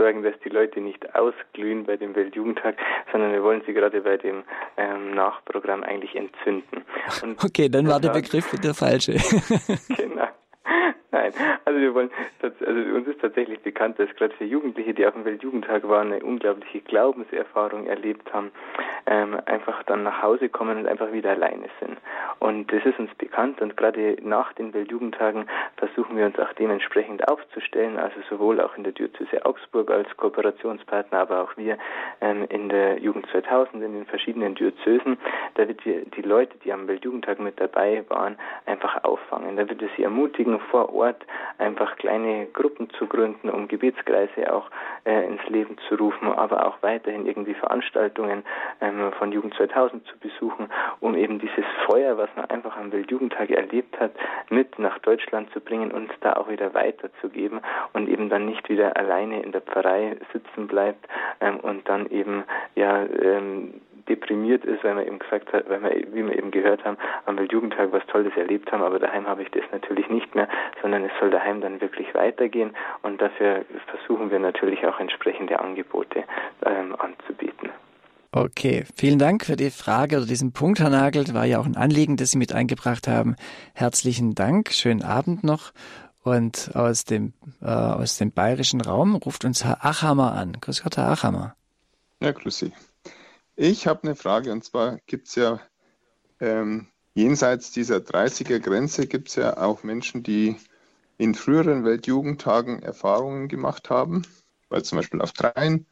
Sorgen, dass die Leute nicht ausglühen bei dem Weltjugendtag, sondern wir wollen sie gerade bei dem ähm, Nachprogramm eigentlich entzünden. Und okay, dann war der Begriff der falsche. genau. Nein, also wir wollen, also uns ist tatsächlich bekannt, dass gerade für Jugendliche, die auf dem Weltjugendtag waren, eine unglaubliche Glaubenserfahrung erlebt haben, ähm, einfach dann nach Hause kommen und einfach wieder alleine sind. Und das ist uns bekannt und gerade nach den Weltjugendtagen versuchen wir uns auch dementsprechend aufzustellen, also sowohl auch in der Diözese Augsburg als Kooperationspartner, aber auch wir ähm, in der Jugend 2000 in den verschiedenen Diözesen, da wird wir die Leute, die am Weltjugendtag mit dabei waren, einfach auffangen. Da wird wir sie ermutigen, vor Ort einfach kleine Gruppen zu gründen, um Gebetskreise auch äh, ins Leben zu rufen, aber auch weiterhin irgendwie Veranstaltungen ähm, von Jugend 2000 zu besuchen, um eben dieses Feuer, was man einfach am Weltjugendtag erlebt hat, mit nach Deutschland zu bringen und da auch wieder weiterzugeben und eben dann nicht wieder alleine in der Pfarrei sitzen bleibt ähm, und dann eben ja ähm, deprimiert ist, weil man eben gesagt hat, weil wir, wie wir eben gehört haben, am Weltjugendtag was Tolles erlebt haben, aber daheim habe ich das natürlich nicht mehr, sondern es soll daheim dann wirklich weitergehen und dafür versuchen wir natürlich auch entsprechende Angebote ähm, anzubieten. Okay, vielen Dank für die Frage oder diesen Punkt, Herr Nagel. War ja auch ein Anliegen, das Sie mit eingebracht haben. Herzlichen Dank, schönen Abend noch. Und aus dem, äh, aus dem bayerischen Raum ruft uns Herr Achammer an. Grüß Gott, Herr Achammer. Ja, grüß Sie. Ich habe eine Frage und zwar gibt es ja ähm, jenseits dieser 30er Grenze gibt es ja auch Menschen, die in früheren Weltjugendtagen Erfahrungen gemacht haben, weil zum Beispiel auf Dreien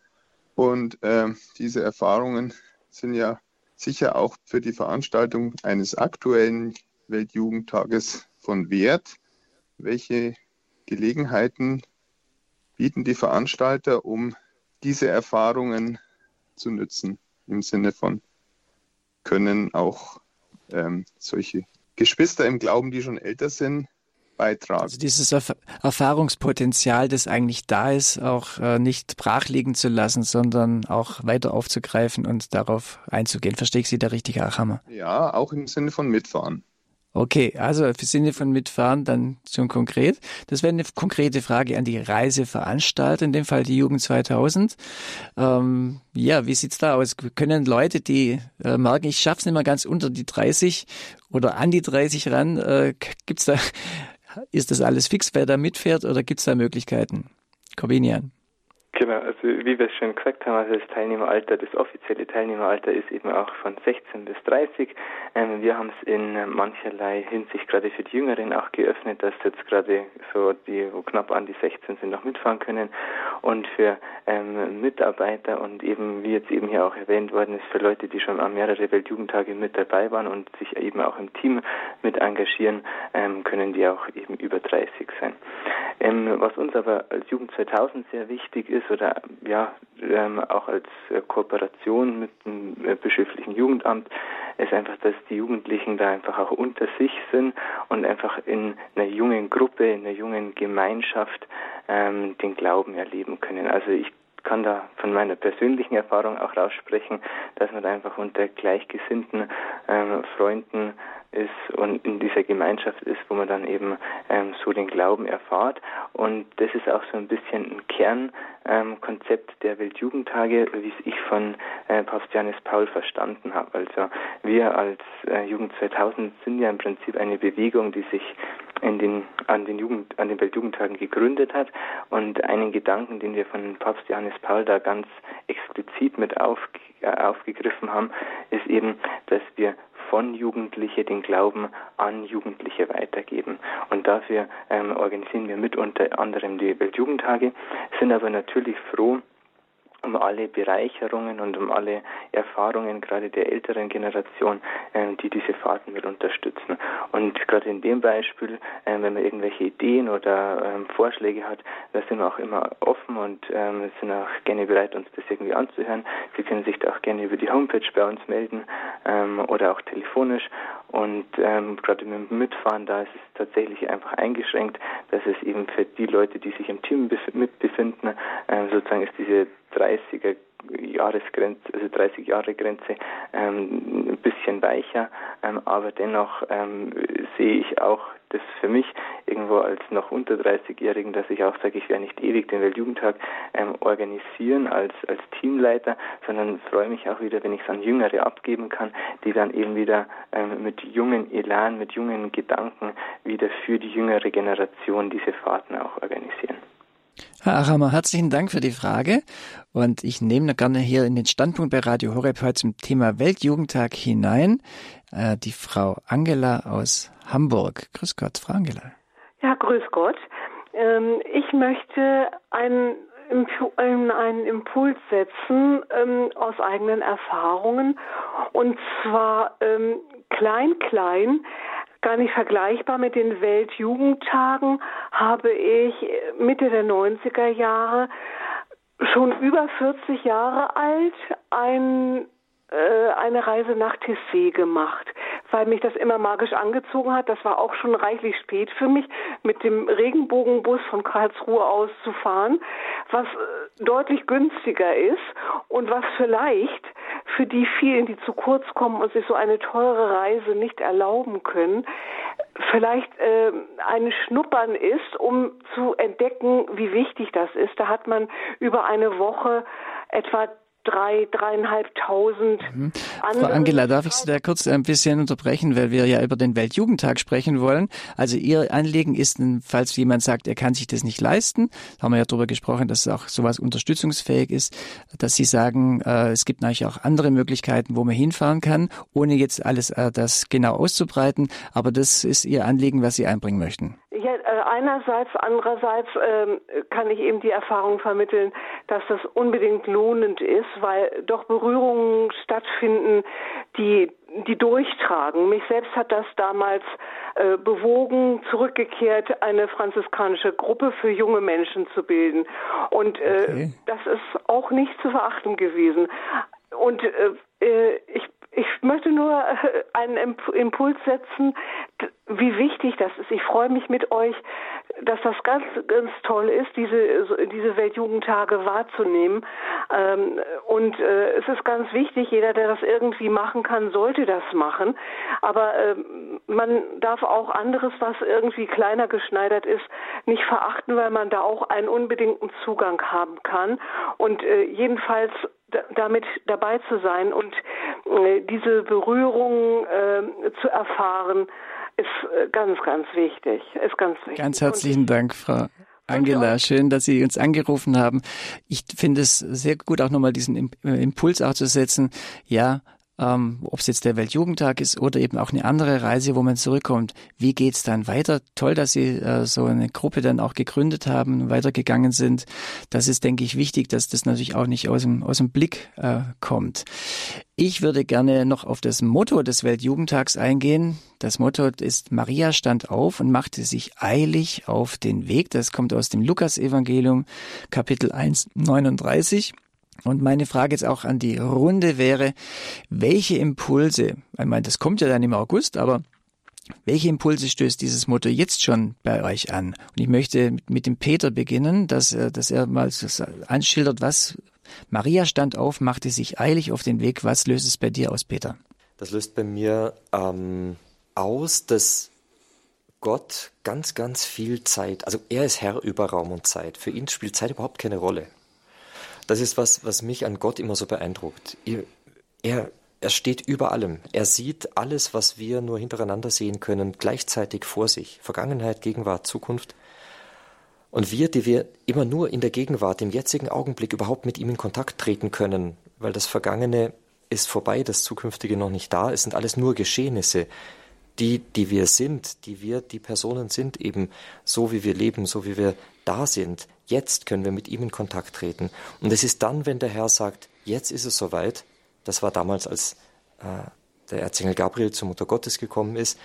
und äh, diese Erfahrungen sind ja sicher auch für die Veranstaltung eines aktuellen Weltjugendtages von Wert. Welche Gelegenheiten bieten die Veranstalter, um diese Erfahrungen zu nützen? Im Sinne von, können auch ähm, solche Geschwister im Glauben, die schon älter sind, beitragen. Also dieses Erf Erfahrungspotenzial, das eigentlich da ist, auch äh, nicht brach liegen zu lassen, sondern auch weiter aufzugreifen und darauf einzugehen. Verstehe ich Sie da richtig, Herr Achammer? Ja, auch im Sinne von mitfahren. Okay, also im Sinne von mitfahren dann schon konkret. Das wäre eine konkrete Frage an die Reiseveranstalter, in dem Fall die Jugend 2000. Ähm, ja, wie sieht's da aus? Können Leute, die äh, merken, ich schaff's nicht mehr ganz unter die 30 oder an die 30 ran, äh, gibt's da ist das alles fix, wer da mitfährt oder gibt es da Möglichkeiten? Corbinian. Genau, also wie wir es schon gesagt haben, also das Teilnehmeralter, das offizielle Teilnehmeralter ist eben auch von 16 bis 30. Ähm, wir haben es in mancherlei Hinsicht gerade für die Jüngeren auch geöffnet, dass jetzt gerade so die, wo knapp an die 16 sind, noch mitfahren können. Und für ähm, Mitarbeiter und eben, wie jetzt eben hier auch erwähnt worden ist, für Leute, die schon an mehrere Weltjugendtage mit dabei waren und sich eben auch im Team mit engagieren, ähm, können die auch eben über 30 sein. Ähm, was uns aber als Jugend 2000 sehr wichtig ist, oder ja, ähm, auch als äh, Kooperation mit dem äh, bischöflichen Jugendamt, ist einfach, dass die Jugendlichen da einfach auch unter sich sind und einfach in einer jungen Gruppe, in einer jungen Gemeinschaft ähm, den Glauben erleben können. Also ich kann da von meiner persönlichen Erfahrung auch raussprechen, dass man da einfach unter gleichgesinnten ähm, Freunden ist und in dieser Gemeinschaft ist, wo man dann eben ähm, so den Glauben erfahrt. Und das ist auch so ein bisschen ein Kernkonzept ähm, der Weltjugendtage, wie es ich von äh, Papst Johannes Paul verstanden habe. Also wir als äh, Jugend 2000 sind ja im Prinzip eine Bewegung, die sich in den, an den Jugend, an den Weltjugendtagen gegründet hat. Und einen Gedanken, den wir von Papst Johannes Paul da ganz explizit mit auf, äh, aufgegriffen haben, ist eben, dass wir von Jugendliche den Glauben an Jugendliche weitergeben. Und dafür ähm, organisieren wir mit unter anderem die Weltjugendtage, sind aber natürlich froh, um alle Bereicherungen und um alle Erfahrungen gerade der älteren Generation, ähm, die diese Fahrten mit unterstützen. Und gerade in dem Beispiel, ähm, wenn man irgendwelche Ideen oder ähm, Vorschläge hat, da sind wir auch immer offen und sind auch gerne bereit, uns das irgendwie anzuhören. Sie können sich da auch gerne über die Homepage bei uns melden oder auch telefonisch. Und gerade mit dem Mitfahren, da ist es tatsächlich einfach eingeschränkt, dass es eben für die Leute, die sich im Team mitbefinden, sozusagen ist diese 30er Jahresgrenze, also 30 Jahre Grenze ähm, ein bisschen weicher, ähm, aber dennoch ähm, sehe ich auch das für mich irgendwo als noch unter 30-Jährigen, dass ich auch sage, ich werde nicht ewig den Weltjugendtag ähm, organisieren als, als Teamleiter, sondern freue mich auch wieder, wenn ich es an Jüngere abgeben kann, die dann eben wieder ähm, mit jungen Elan, mit jungen Gedanken wieder für die jüngere Generation diese Fahrten auch organisieren. Herr Achammer, herzlichen Dank für die Frage. Und ich nehme gerne hier in den Standpunkt bei Radio Horeb heute zum Thema Weltjugendtag hinein äh, die Frau Angela aus Hamburg. Grüß Gott, Frau Angela. Ja, grüß Gott. Ähm, ich möchte einen, einen Impuls setzen ähm, aus eigenen Erfahrungen. Und zwar ähm, klein, klein gar nicht vergleichbar mit den Weltjugendtagen, habe ich Mitte der 90er Jahre schon über 40 Jahre alt ein eine Reise nach Tessé gemacht, weil mich das immer magisch angezogen hat. Das war auch schon reichlich spät für mich, mit dem Regenbogenbus von Karlsruhe aus zu fahren, was äh, deutlich günstiger ist und was vielleicht für die vielen, die zu kurz kommen und sich so eine teure Reise nicht erlauben können, vielleicht äh, ein Schnuppern ist, um zu entdecken, wie wichtig das ist. Da hat man über eine Woche etwa drei, dreieinhalbtausend. Mhm. Frau Angela, darf ich Sie da kurz ein bisschen unterbrechen, weil wir ja über den Weltjugendtag sprechen wollen. Also Ihr Anliegen ist, falls jemand sagt, er kann sich das nicht leisten, da haben wir ja darüber gesprochen, dass auch sowas unterstützungsfähig ist, dass Sie sagen, äh, es gibt natürlich auch andere Möglichkeiten, wo man hinfahren kann, ohne jetzt alles äh, das genau auszubreiten. Aber das ist Ihr Anliegen, was Sie einbringen möchten. Ja, äh, einerseits, andererseits ähm, kann ich eben die Erfahrung vermitteln, dass das unbedingt lohnend ist, weil doch Berührungen stattfinden, die die durchtragen. Mich selbst hat das damals äh, bewogen, zurückgekehrt eine franziskanische Gruppe für junge Menschen zu bilden. Und äh, okay. das ist auch nicht zu verachten gewesen. Und äh, äh ich ich möchte nur äh, einen Impuls setzen, wie wichtig das ist. Ich freue mich mit euch, dass das ganz, ganz toll ist, diese, diese Weltjugendtage wahrzunehmen. Ähm, und äh, es ist ganz wichtig, jeder, der das irgendwie machen kann, sollte das machen. Aber ähm, man darf auch anderes, was irgendwie kleiner geschneidert ist, nicht verachten, weil man da auch einen unbedingten Zugang haben kann. Und äh, jedenfalls damit dabei zu sein und äh, diese Berührung äh, zu erfahren, ist äh, ganz, ganz wichtig. Ist ganz wichtig. Ganz herzlichen Dank, Frau Angela, schön, dass Sie uns angerufen haben. Ich finde es sehr gut, auch nochmal diesen Impuls auch zu setzen. Ja, ähm, ob es jetzt der Weltjugendtag ist oder eben auch eine andere Reise, wo man zurückkommt. Wie geht's dann weiter? Toll, dass Sie äh, so eine Gruppe dann auch gegründet haben, weitergegangen sind. Das ist, denke ich, wichtig, dass das natürlich auch nicht aus dem, aus dem Blick äh, kommt. Ich würde gerne noch auf das Motto des Weltjugendtags eingehen. Das Motto ist, Maria stand auf und machte sich eilig auf den Weg. Das kommt aus dem Lukasevangelium, Kapitel 1, 39. Und meine Frage jetzt auch an die Runde wäre, welche Impulse, ich meine, das kommt ja dann im August, aber welche Impulse stößt dieses Motto jetzt schon bei euch an? Und ich möchte mit dem Peter beginnen, dass, dass er mal anschildert, was Maria stand auf, machte sich eilig auf den Weg. Was löst es bei dir aus, Peter? Das löst bei mir ähm, aus, dass Gott ganz, ganz viel Zeit, also er ist Herr über Raum und Zeit. Für ihn spielt Zeit überhaupt keine Rolle. Das ist was, was mich an Gott immer so beeindruckt. Er, er steht über allem. Er sieht alles, was wir nur hintereinander sehen können, gleichzeitig vor sich. Vergangenheit, Gegenwart, Zukunft. Und wir, die wir immer nur in der Gegenwart, im jetzigen Augenblick überhaupt mit ihm in Kontakt treten können, weil das Vergangene ist vorbei, das Zukünftige noch nicht da. Es sind alles nur Geschehnisse. Die, die wir sind, die wir, die Personen sind, eben so wie wir leben, so wie wir da sind. Jetzt können wir mit ihm in Kontakt treten. Und es ist dann, wenn der Herr sagt, jetzt ist es soweit, das war damals, als äh, der Erzengel Gabriel zur Mutter Gottes gekommen ist,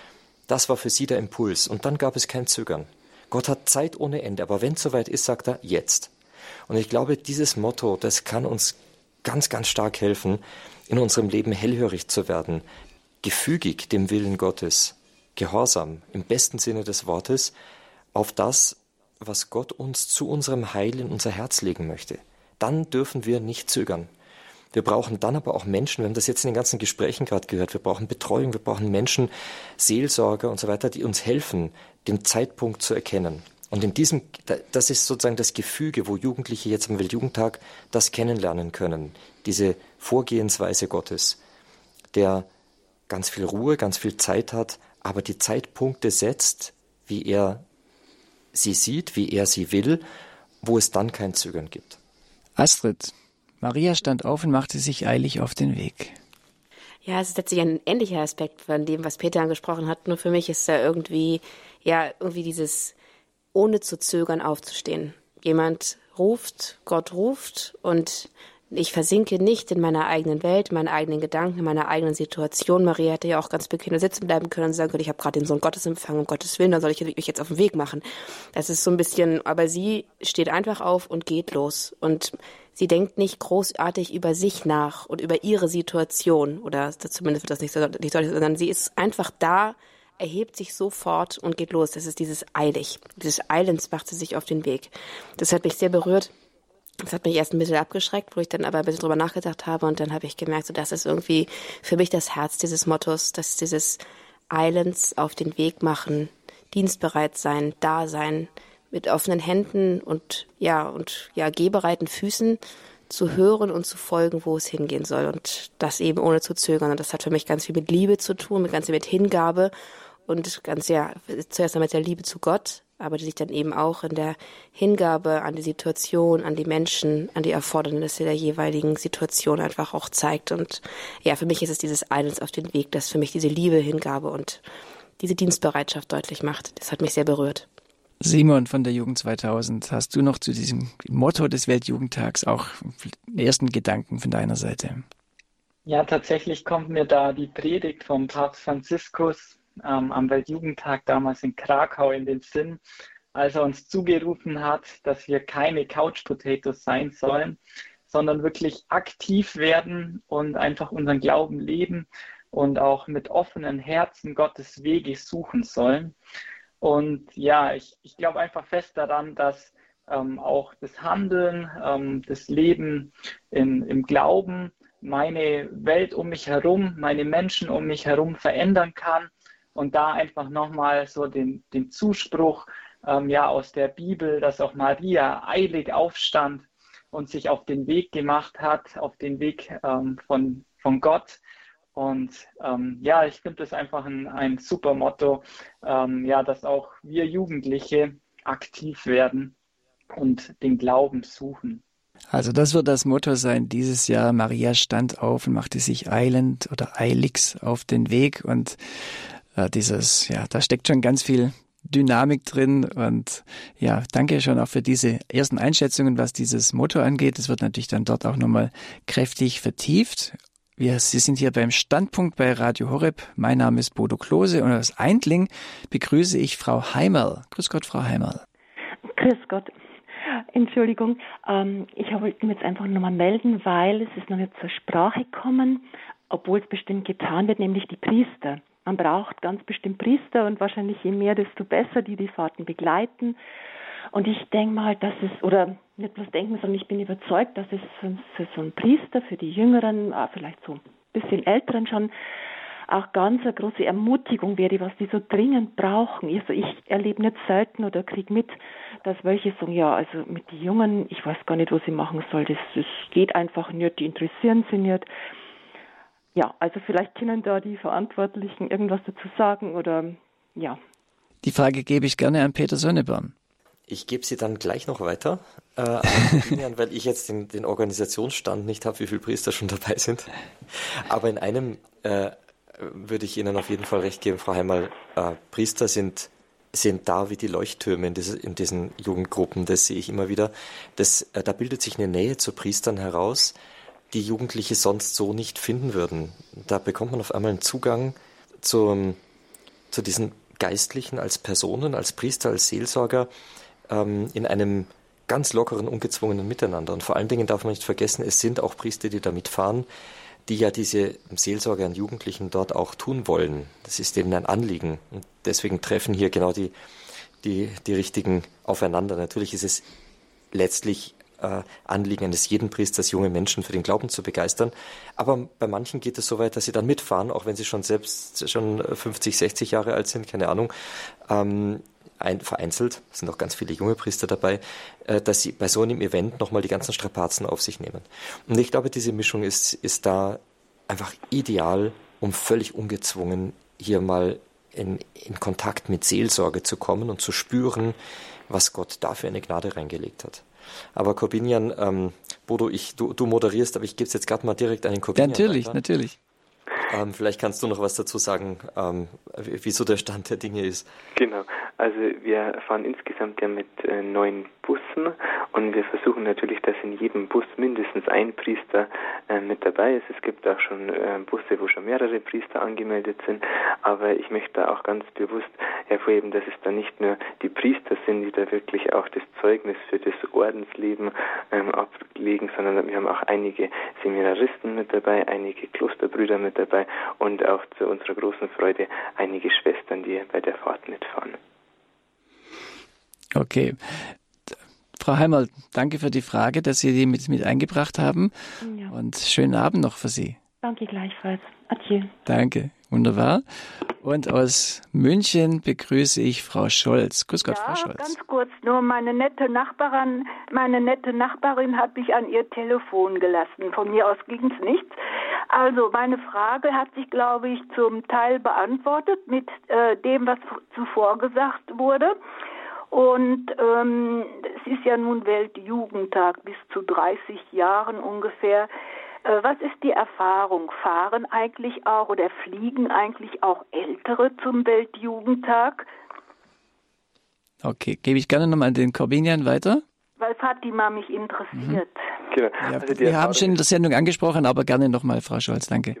das war für sie der Impuls. Und dann gab es kein Zögern. Gott hat Zeit ohne Ende, aber wenn es soweit ist, sagt er jetzt. Und ich glaube, dieses Motto, das kann uns ganz, ganz stark helfen, in unserem Leben hellhörig zu werden, gefügig dem Willen Gottes, gehorsam im besten Sinne des Wortes auf das, was Gott uns zu unserem Heil in unser Herz legen möchte. Dann dürfen wir nicht zögern. Wir brauchen dann aber auch Menschen, wir haben das jetzt in den ganzen Gesprächen gerade gehört, wir brauchen Betreuung, wir brauchen Menschen, Seelsorger und so weiter, die uns helfen, den Zeitpunkt zu erkennen. Und in diesem, das ist sozusagen das Gefüge, wo Jugendliche jetzt am Weltjugendtag das kennenlernen können, diese Vorgehensweise Gottes, der ganz viel Ruhe, ganz viel Zeit hat, aber die Zeitpunkte setzt, wie er sie sieht, wie er sie will, wo es dann kein Zögern gibt. Astrid, Maria stand auf und machte sich eilig auf den Weg. Ja, es ist letztlich ein ähnlicher Aspekt von dem, was Peter angesprochen hat. Nur für mich ist da irgendwie, ja, irgendwie dieses ohne zu zögern aufzustehen. Jemand ruft, Gott ruft und ich versinke nicht in meiner eigenen Welt, in meinen eigenen Gedanken, in meiner eigenen Situation. Maria hätte ja auch ganz bequem sitzen bleiben können und sagen können, ich habe gerade den Sohn Gottes empfangen, um Gottes Willen, dann soll ich mich jetzt auf den Weg machen. Das ist so ein bisschen, aber sie steht einfach auf und geht los. Und sie denkt nicht großartig über sich nach und über ihre Situation, oder zumindest wird das nicht so nicht deutlich, sondern sie ist einfach da, erhebt sich sofort und geht los. Das ist dieses eilig. Dieses Eilends macht sie sich auf den Weg. Das hat mich sehr berührt. Das hat mich erst ein bisschen abgeschreckt, wo ich dann aber ein bisschen drüber nachgedacht habe und dann habe ich gemerkt, so das ist irgendwie für mich das Herz dieses Mottos, dass dieses Eilends auf den Weg machen, dienstbereit sein, da sein, mit offenen Händen und ja und ja gehbereiten Füßen zu hören und zu folgen, wo es hingehen soll und das eben ohne zu zögern. Und das hat für mich ganz viel mit Liebe zu tun, mit ganz viel mit Hingabe und ganz ja zuerst einmal mit der Liebe zu Gott, aber die sich dann eben auch in der Hingabe an die Situation, an die Menschen, an die Erfordernisse der jeweiligen Situation einfach auch zeigt. Und ja, für mich ist es dieses Eines auf den Weg, das für mich diese Liebe, Hingabe und diese Dienstbereitschaft deutlich macht. Das hat mich sehr berührt. Simon von der Jugend 2000, hast du noch zu diesem Motto des Weltjugendtags auch ersten Gedanken von deiner Seite? Ja, tatsächlich kommt mir da die Predigt vom Papst Franziskus ähm, am Weltjugendtag damals in Krakau in den Sinn, als er uns zugerufen hat, dass wir keine Couch Potatoes sein sollen, sondern wirklich aktiv werden und einfach unseren Glauben leben und auch mit offenen Herzen Gottes Wege suchen sollen. Und ja, ich, ich glaube einfach fest daran, dass ähm, auch das Handeln, ähm, das Leben in, im Glauben meine Welt um mich herum, meine Menschen um mich herum verändern kann. Und da einfach nochmal so den, den Zuspruch ähm, ja, aus der Bibel, dass auch Maria eilig aufstand und sich auf den Weg gemacht hat, auf den Weg ähm, von, von Gott und ähm, ja, ich finde das einfach ein, ein super Motto, ähm, ja, dass auch wir Jugendliche aktiv werden und den Glauben suchen. Also das wird das Motto sein dieses Jahr. Maria stand auf und machte sich eilend oder eiligst auf den Weg und äh, dieses, ja, da steckt schon ganz viel Dynamik drin und ja, danke schon auch für diese ersten Einschätzungen, was dieses Motto angeht. Es wird natürlich dann dort auch nochmal kräftig vertieft wir, Sie sind hier beim Standpunkt bei Radio Horeb. Mein Name ist Bodo Klose und aus Eindling begrüße ich Frau Heimerl. Grüß Gott, Frau Heimerl. Grüß Gott. Entschuldigung, ähm, ich wollte mich jetzt einfach nochmal melden, weil es ist noch nicht zur Sprache gekommen, obwohl es bestimmt getan wird, nämlich die Priester. Man braucht ganz bestimmt Priester und wahrscheinlich je mehr, desto besser, die die Fahrten begleiten. Und ich denke mal, dass es, oder nicht bloß denken, sondern ich bin überzeugt, dass es für so einen Priester, für die Jüngeren, äh, vielleicht so ein bisschen Älteren schon, auch ganz eine große Ermutigung wäre, was die so dringend brauchen. Also ich erlebe nicht selten oder kriege mit, dass welche sagen, ja, also mit den Jungen, ich weiß gar nicht, was ich machen soll, das, das geht einfach nicht, die interessieren sich nicht. Ja, also vielleicht können da die Verantwortlichen irgendwas dazu sagen oder ja. Die Frage gebe ich gerne an Peter Sonneborn. Ich gebe sie dann gleich noch weiter, äh, weil ich jetzt den, den Organisationsstand nicht habe, wie viele Priester schon dabei sind. Aber in einem äh, würde ich Ihnen auf jeden Fall recht geben, Frau Heimal. Äh, Priester sind, sind da wie die Leuchttürme in, diese, in diesen Jugendgruppen. Das sehe ich immer wieder. Das, äh, da bildet sich eine Nähe zu Priestern heraus, die Jugendliche sonst so nicht finden würden. Da bekommt man auf einmal einen Zugang zum, zu diesen Geistlichen als Personen, als Priester, als Seelsorger ähm, in einem ganz lockeren, ungezwungenen Miteinander. Und vor allen Dingen darf man nicht vergessen, es sind auch Priester, die da mitfahren, die ja diese Seelsorge an Jugendlichen dort auch tun wollen. Das ist denen ein Anliegen. Und deswegen treffen hier genau die, die, die richtigen aufeinander. Natürlich ist es letztlich äh, Anliegen eines jeden Priesters, junge Menschen für den Glauben zu begeistern. Aber bei manchen geht es so weit, dass sie dann mitfahren, auch wenn sie schon selbst schon 50, 60 Jahre alt sind, keine Ahnung. Ähm, ein, vereinzelt, sind auch ganz viele junge Priester dabei, äh, dass sie bei so einem Event nochmal die ganzen Strapazen auf sich nehmen. Und ich glaube, diese Mischung ist, ist da einfach ideal, um völlig ungezwungen hier mal in, in Kontakt mit Seelsorge zu kommen und zu spüren, was Gott da für eine Gnade reingelegt hat. Aber Corbinian, ähm, Bodo, ich, du, du moderierst, aber ich gebe es jetzt gerade mal direkt an den Corbinian. Ja, natürlich, weiter. natürlich. Ähm, vielleicht kannst du noch was dazu sagen, ähm, wieso der Stand der Dinge ist. Genau. Also wir fahren insgesamt ja mit äh, neun Bussen und wir versuchen natürlich, dass in jedem Bus mindestens ein Priester äh, mit dabei ist. Es gibt auch schon äh, Busse, wo schon mehrere Priester angemeldet sind, aber ich möchte auch ganz bewusst hervorheben, dass es da nicht nur die Priester sind, die da wirklich auch das Zeugnis für das Ordensleben ähm, ablegen, sondern wir haben auch einige Seminaristen mit dabei, einige Klosterbrüder mit dabei und auch zu unserer großen Freude einige Schwestern, die bei der Fahrt mitfahren. Okay. Frau Heimal, danke für die Frage, dass Sie die mit, mit eingebracht haben. Ja. Und schönen Abend noch für Sie. Danke gleichfalls. Adieu. Danke. Wunderbar. Und aus München begrüße ich Frau Scholz. Grüß Gott, ja, Frau Scholz. Ganz kurz, nur meine nette Nachbarin, meine nette Nachbarin hat mich an ihr Telefon gelassen. Von mir aus ging es nichts. Also meine Frage hat sich, glaube ich, zum Teil beantwortet mit äh, dem, was zuvor gesagt wurde. Und ähm, es ist ja nun Weltjugendtag bis zu 30 Jahren ungefähr. Äh, was ist die Erfahrung? Fahren eigentlich auch oder fliegen eigentlich auch Ältere zum Weltjugendtag? Okay, gebe ich gerne nochmal den Corbinian weiter. Weil Fatima mich interessiert. Mhm. Genau. Ja, also wir haben schon in der Sendung angesprochen, aber gerne nochmal, Frau Scholz, danke.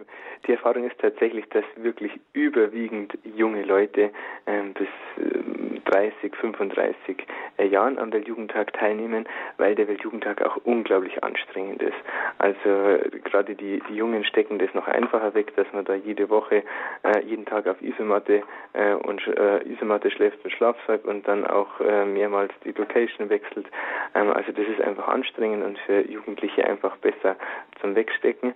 Die Erfahrung ist tatsächlich, dass wirklich überwiegend junge Leute ähm, bis ähm, 30, 35 äh, Jahren am Weltjugendtag teilnehmen, weil der Weltjugendtag auch unglaublich anstrengend ist. Also äh, gerade die, die Jungen stecken das noch einfacher weg, dass man da jede Woche, äh, jeden Tag auf Isomatte äh, und äh, Isomatte schläft und Schlafsack und dann auch äh, mehrmals die Location wechselt. Ähm, also das ist einfach anstrengend und für Jugendliche einfach besser zum Wegstecken.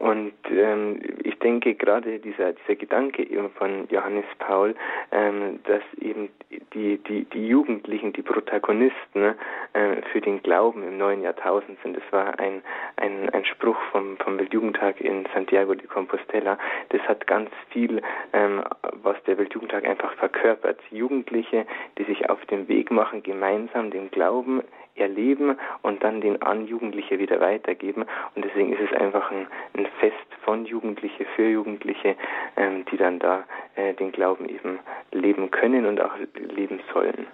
Und ähm, ich denke gerade dieser, dieser Gedanke eben von Johannes Paul, ähm, dass eben die, die, die Jugendlichen, die Protagonisten äh, für den Glauben im neuen Jahrtausend sind. Das war ein, ein, ein Spruch vom, vom Weltjugendtag in Santiago de Compostela. Das hat ganz viel, ähm, was der Weltjugendtag einfach verkörpert. Jugendliche, die sich auf den Weg machen, gemeinsam den Glauben erleben und dann den an Jugendliche wieder weitergeben. Und deswegen ist es einfach ein, ein Fest von Jugendliche für Jugendliche, ähm, die dann da äh, den Glauben eben leben können und auch leben sollen.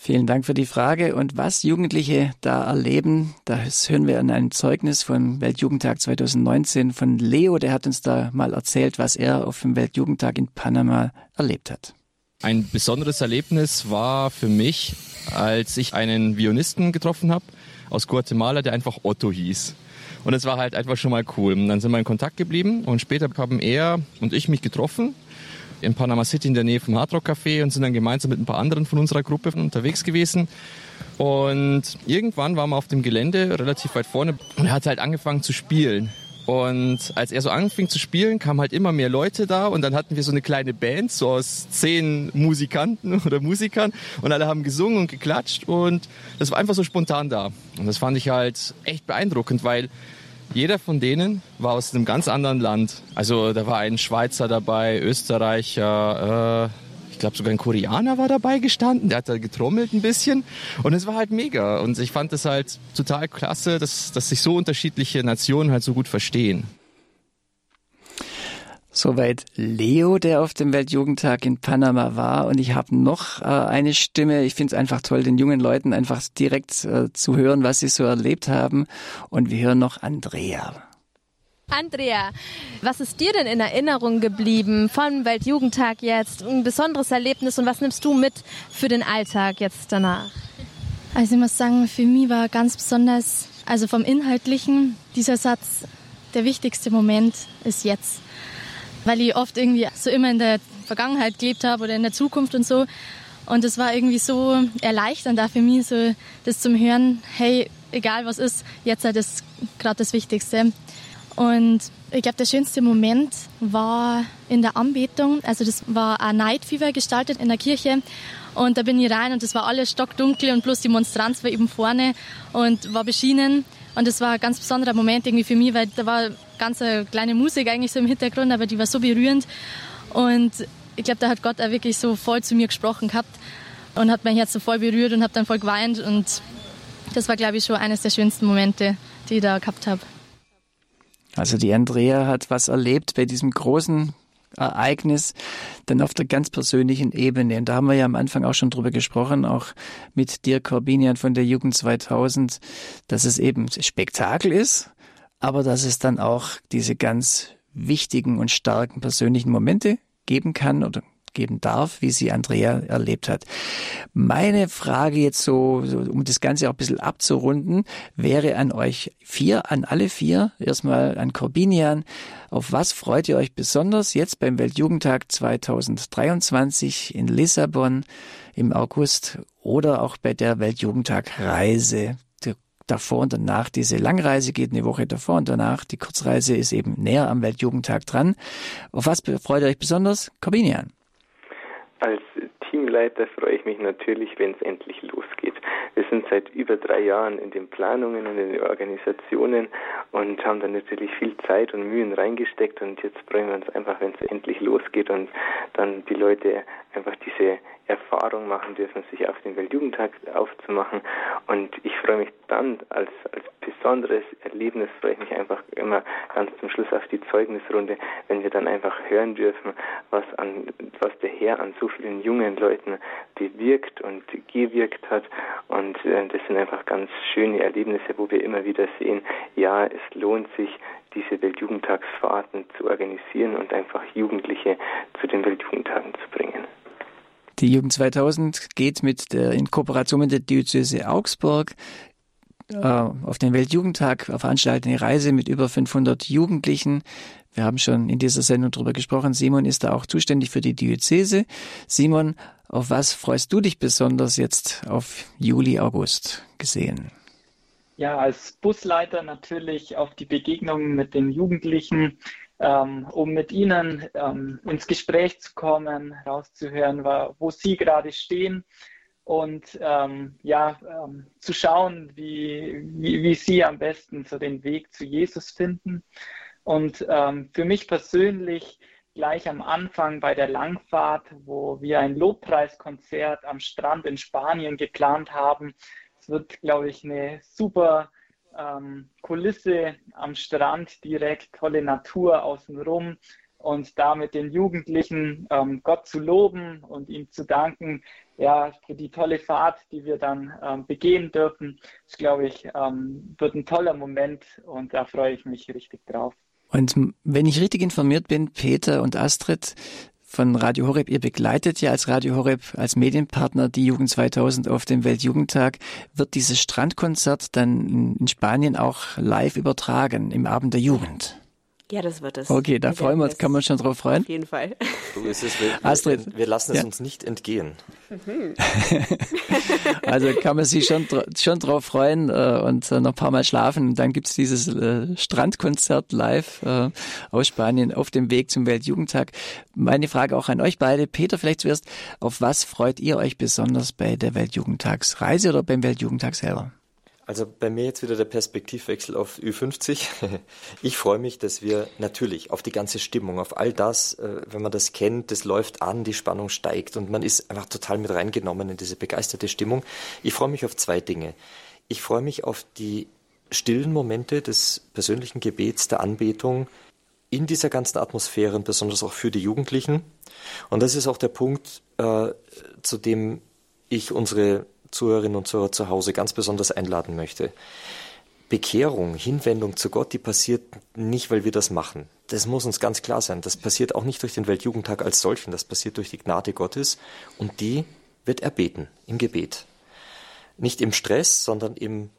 Vielen Dank für die Frage. Und was Jugendliche da erleben, das hören wir an einem Zeugnis vom Weltjugendtag 2019 von Leo. Der hat uns da mal erzählt, was er auf dem Weltjugendtag in Panama erlebt hat. Ein besonderes Erlebnis war für mich, als ich einen Vionisten getroffen habe aus Guatemala, der einfach Otto hieß. Und es war halt einfach schon mal cool. Und dann sind wir in Kontakt geblieben und später haben er und ich mich getroffen in Panama City in der Nähe vom Hardrock Café und sind dann gemeinsam mit ein paar anderen von unserer Gruppe unterwegs gewesen. Und irgendwann waren wir auf dem Gelände relativ weit vorne und er hat halt angefangen zu spielen. Und als er so anfing zu spielen, kamen halt immer mehr Leute da und dann hatten wir so eine kleine Band, so aus zehn Musikanten oder Musikern und alle haben gesungen und geklatscht und das war einfach so spontan da. Und das fand ich halt echt beeindruckend, weil jeder von denen war aus einem ganz anderen Land. Also da war ein Schweizer dabei, Österreicher, äh, ich glaube sogar ein Koreaner war dabei gestanden, der hat da getrommelt ein bisschen und es war halt mega und ich fand es halt total klasse, dass, dass sich so unterschiedliche Nationen halt so gut verstehen. Soweit Leo, der auf dem Weltjugendtag in Panama war. Und ich habe noch äh, eine Stimme. Ich finde es einfach toll, den jungen Leuten einfach direkt äh, zu hören, was sie so erlebt haben. Und wir hören noch Andrea. Andrea, was ist dir denn in Erinnerung geblieben vom Weltjugendtag jetzt? Ein besonderes Erlebnis und was nimmst du mit für den Alltag jetzt danach? Also ich muss sagen, für mich war ganz besonders, also vom Inhaltlichen, dieser Satz, der wichtigste Moment ist jetzt. Weil ich oft irgendwie so immer in der Vergangenheit gelebt habe oder in der Zukunft und so. Und es war irgendwie so erleichternd da für mich, so das zum Hören, hey, egal was ist, jetzt ist das gerade das Wichtigste. Und ich glaube, der schönste Moment war in der Anbetung. Also das war ein Night Fever gestaltet in der Kirche. Und da bin ich rein und es war alles stockdunkel und bloß die Monstranz war eben vorne und war beschienen. Und das war ein ganz besonderer Moment irgendwie für mich, weil da war ganz eine kleine Musik eigentlich so im Hintergrund, aber die war so berührend. Und ich glaube, da hat Gott auch wirklich so voll zu mir gesprochen gehabt und hat mein Herz so voll berührt und habe dann voll geweint. Und das war, glaube ich, schon eines der schönsten Momente, die ich da gehabt habe. Also die Andrea hat was erlebt bei diesem großen Ereignis, dann auf der ganz persönlichen Ebene. Und da haben wir ja am Anfang auch schon drüber gesprochen, auch mit Dirk Corbinian von der Jugend 2000, dass es eben Spektakel ist, aber dass es dann auch diese ganz wichtigen und starken persönlichen Momente geben kann oder geben darf, wie sie Andrea erlebt hat. Meine Frage jetzt so, so, um das Ganze auch ein bisschen abzurunden, wäre an euch vier, an alle vier, erstmal an Corbinian. Auf was freut ihr euch besonders jetzt beim Weltjugendtag 2023 in Lissabon im August oder auch bei der Weltjugendtag-Reise davor und danach. Diese Langreise geht eine Woche davor und danach. Die Kurzreise ist eben näher am Weltjugendtag dran. Auf was freut ihr euch besonders? Corbinian. Als Teamleiter freue ich mich natürlich, wenn es endlich losgeht. Wir sind seit über drei Jahren in den Planungen und in den Organisationen und haben da natürlich viel Zeit und Mühen reingesteckt und jetzt freuen wir uns einfach, wenn es endlich losgeht und dann die Leute einfach diese Erfahrung machen dürfen, sich auf den Weltjugendtag aufzumachen. Und ich freue mich dann als, als besonderes Erlebnis, freue ich mich einfach immer ganz zum Schluss auf die Zeugnisrunde, wenn wir dann einfach hören dürfen, was an, was der Herr an so vielen jungen Leuten bewirkt und gewirkt hat. Und äh, das sind einfach ganz schöne Erlebnisse, wo wir immer wieder sehen, ja, es lohnt sich, diese Weltjugendtagsfahrten zu organisieren und einfach Jugendliche zu den Weltjugendtagen zu bringen. Die Jugend 2000 geht mit der, in Kooperation mit der Diözese Augsburg äh, auf den Weltjugendtag, veranstaltet eine Reise mit über 500 Jugendlichen. Wir haben schon in dieser Sendung darüber gesprochen. Simon ist da auch zuständig für die Diözese. Simon, auf was freust du dich besonders jetzt auf Juli, August gesehen? Ja, als Busleiter natürlich auf die Begegnungen mit den Jugendlichen, ähm, um mit ihnen ähm, ins Gespräch zu kommen, rauszuhören, wo sie gerade stehen und ähm, ja, ähm, zu schauen, wie, wie, wie, sie am besten so den Weg zu Jesus finden. Und ähm, für mich persönlich gleich am Anfang bei der Langfahrt, wo wir ein Lobpreiskonzert am Strand in Spanien geplant haben. Wird, glaube ich, eine super ähm, Kulisse am Strand direkt, tolle Natur außenrum und da mit den Jugendlichen ähm, Gott zu loben und ihm zu danken, ja, für die tolle Fahrt, die wir dann ähm, begehen dürfen. Das, glaube ich, ähm, wird ein toller Moment und da freue ich mich richtig drauf. Und wenn ich richtig informiert bin, Peter und Astrid, von Radio Horeb. Ihr begleitet ja als Radio Horeb, als Medienpartner die Jugend 2000 auf dem Weltjugendtag. Wird dieses Strandkonzert dann in Spanien auch live übertragen im Abend der Jugend? Ja, das wird es. Okay, da freuen wir uns, kann man schon drauf freuen. Auf jeden Fall. So ist es. Wir, Astrid, wir lassen es ja. uns nicht entgehen. Mhm. also kann man sich schon, schon drauf freuen äh, und äh, noch ein paar Mal schlafen. Und dann gibt's dieses äh, Strandkonzert live äh, aus Spanien auf dem Weg zum Weltjugendtag. Meine Frage auch an euch beide. Peter, vielleicht zuerst, auf was freut ihr euch besonders bei der Weltjugendtagsreise oder beim Weltjugendtag selber? Also bei mir jetzt wieder der Perspektivwechsel auf Ü50. Ich freue mich, dass wir natürlich auf die ganze Stimmung, auf all das, äh, wenn man das kennt, das läuft an, die Spannung steigt und man ist einfach total mit reingenommen in diese begeisterte Stimmung. Ich freue mich auf zwei Dinge. Ich freue mich auf die stillen Momente des persönlichen Gebets, der Anbetung in dieser ganzen Atmosphäre und besonders auch für die Jugendlichen. Und das ist auch der Punkt, äh, zu dem ich unsere Zuhörerinnen und Zuhörer zu Hause ganz besonders einladen möchte. Bekehrung, Hinwendung zu Gott, die passiert nicht, weil wir das machen. Das muss uns ganz klar sein. Das passiert auch nicht durch den Weltjugendtag als solchen. Das passiert durch die Gnade Gottes. Und die wird erbeten im Gebet. Nicht im Stress, sondern im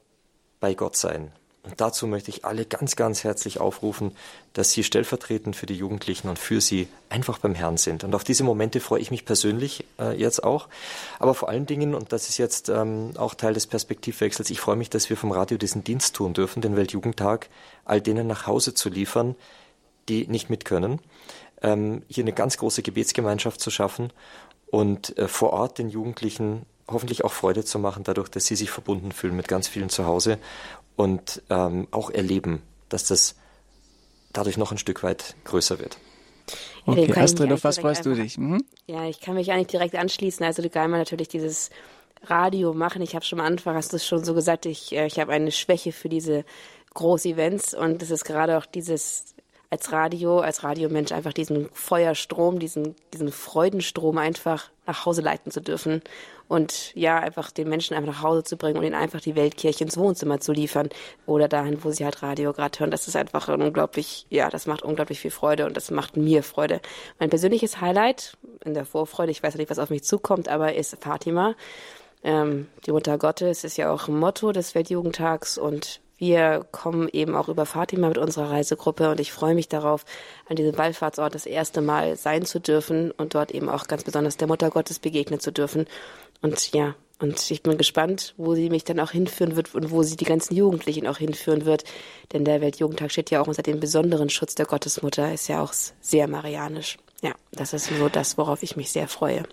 bei Gott sein. Und dazu möchte ich alle ganz, ganz herzlich aufrufen, dass Sie stellvertretend für die Jugendlichen und für Sie einfach beim Herrn sind. Und auf diese Momente freue ich mich persönlich äh, jetzt auch. Aber vor allen Dingen, und das ist jetzt ähm, auch Teil des Perspektivwechsels, ich freue mich, dass wir vom Radio diesen Dienst tun dürfen, den Weltjugendtag all denen nach Hause zu liefern, die nicht mit können. Ähm, hier eine ganz große Gebetsgemeinschaft zu schaffen und äh, vor Ort den Jugendlichen hoffentlich auch Freude zu machen, dadurch, dass sie sich verbunden fühlen mit ganz vielen zu Hause und ähm, auch erleben, dass das dadurch noch ein Stück weit größer wird. Okay, ja, Astrid, auf was freust du dich? Mhm. Ja, ich kann mich eigentlich direkt anschließen. Also die Geimer natürlich dieses Radio machen. Ich habe schon am Anfang, hast du es schon so gesagt, ich, äh, ich habe eine Schwäche für diese Groß-Events und das ist gerade auch dieses als Radio, als Radiomensch einfach diesen Feuerstrom, diesen, diesen Freudenstrom einfach nach Hause leiten zu dürfen und ja, einfach den Menschen einfach nach Hause zu bringen und ihnen einfach die Weltkirche ins Wohnzimmer zu liefern oder dahin, wo sie halt Radio gerade hören. Das ist einfach unglaublich, ja, das macht unglaublich viel Freude und das macht mir Freude. Mein persönliches Highlight in der Vorfreude, ich weiß nicht, was auf mich zukommt, aber ist Fatima. Ähm, die Mutter Gottes ist ja auch Motto des Weltjugendtags und wir kommen eben auch über Fatima mit unserer Reisegruppe und ich freue mich darauf, an diesem Wallfahrtsort das erste Mal sein zu dürfen und dort eben auch ganz besonders der Mutter Gottes begegnen zu dürfen. Und ja, und ich bin gespannt, wo sie mich dann auch hinführen wird und wo sie die ganzen Jugendlichen auch hinführen wird. Denn der Weltjugendtag steht ja auch unter dem besonderen Schutz der Gottesmutter, ist ja auch sehr marianisch. Ja, das ist so das, worauf ich mich sehr freue.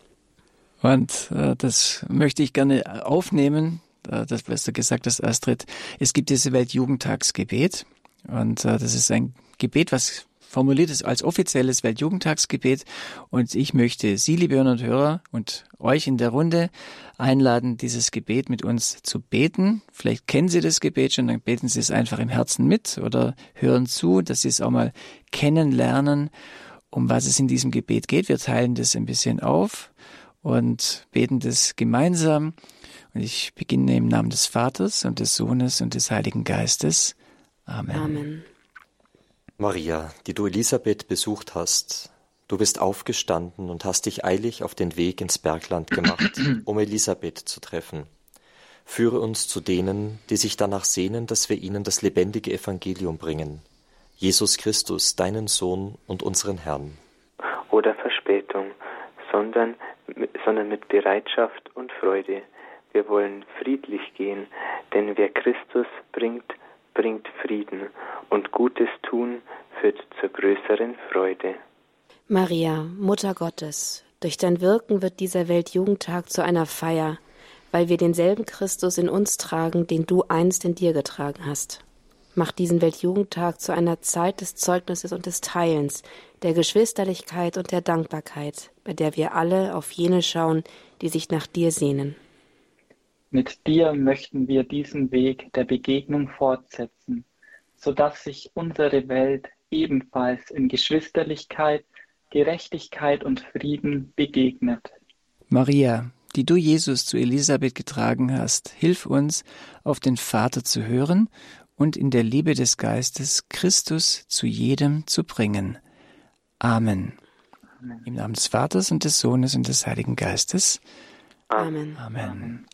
Und äh, das möchte ich gerne aufnehmen, das, was du gesagt hast, Astrid. Es gibt diese Weltjugendtagsgebet und äh, das ist ein Gebet, was formuliert ist als offizielles Weltjugendtagsgebet und ich möchte Sie, liebe Hörer und Hörer, und euch in der Runde einladen, dieses Gebet mit uns zu beten. Vielleicht kennen Sie das Gebet schon, dann beten Sie es einfach im Herzen mit oder hören zu, dass Sie es auch mal kennenlernen, um was es in diesem Gebet geht. Wir teilen das ein bisschen auf und beten das gemeinsam. Und ich beginne im Namen des Vaters und des Sohnes und des Heiligen Geistes. Amen. Amen. Maria, die du Elisabeth besucht hast, du bist aufgestanden und hast dich eilig auf den Weg ins Bergland gemacht, um Elisabeth zu treffen. Führe uns zu denen, die sich danach sehnen, dass wir ihnen das lebendige Evangelium bringen. Jesus Christus, deinen Sohn und unseren Herrn. Oder Verspätung, sondern, sondern mit Bereitschaft und Freude wir wollen friedlich gehen, denn wer Christus bringt, bringt Frieden und Gutes tun führt zur größeren Freude. Maria, Mutter Gottes, durch dein Wirken wird dieser Weltjugendtag zu einer Feier, weil wir denselben Christus in uns tragen, den du einst in dir getragen hast. Mach diesen Weltjugendtag zu einer Zeit des Zeugnisses und des Teilens, der Geschwisterlichkeit und der Dankbarkeit, bei der wir alle auf jene schauen, die sich nach dir sehnen. Mit dir möchten wir diesen Weg der Begegnung fortsetzen, sodass sich unsere Welt ebenfalls in Geschwisterlichkeit, Gerechtigkeit und Frieden begegnet. Maria, die du Jesus zu Elisabeth getragen hast, hilf uns, auf den Vater zu hören und in der Liebe des Geistes Christus zu jedem zu bringen. Amen. Amen. Im Namen des Vaters und des Sohnes und des Heiligen Geistes. Amen. Amen. Amen.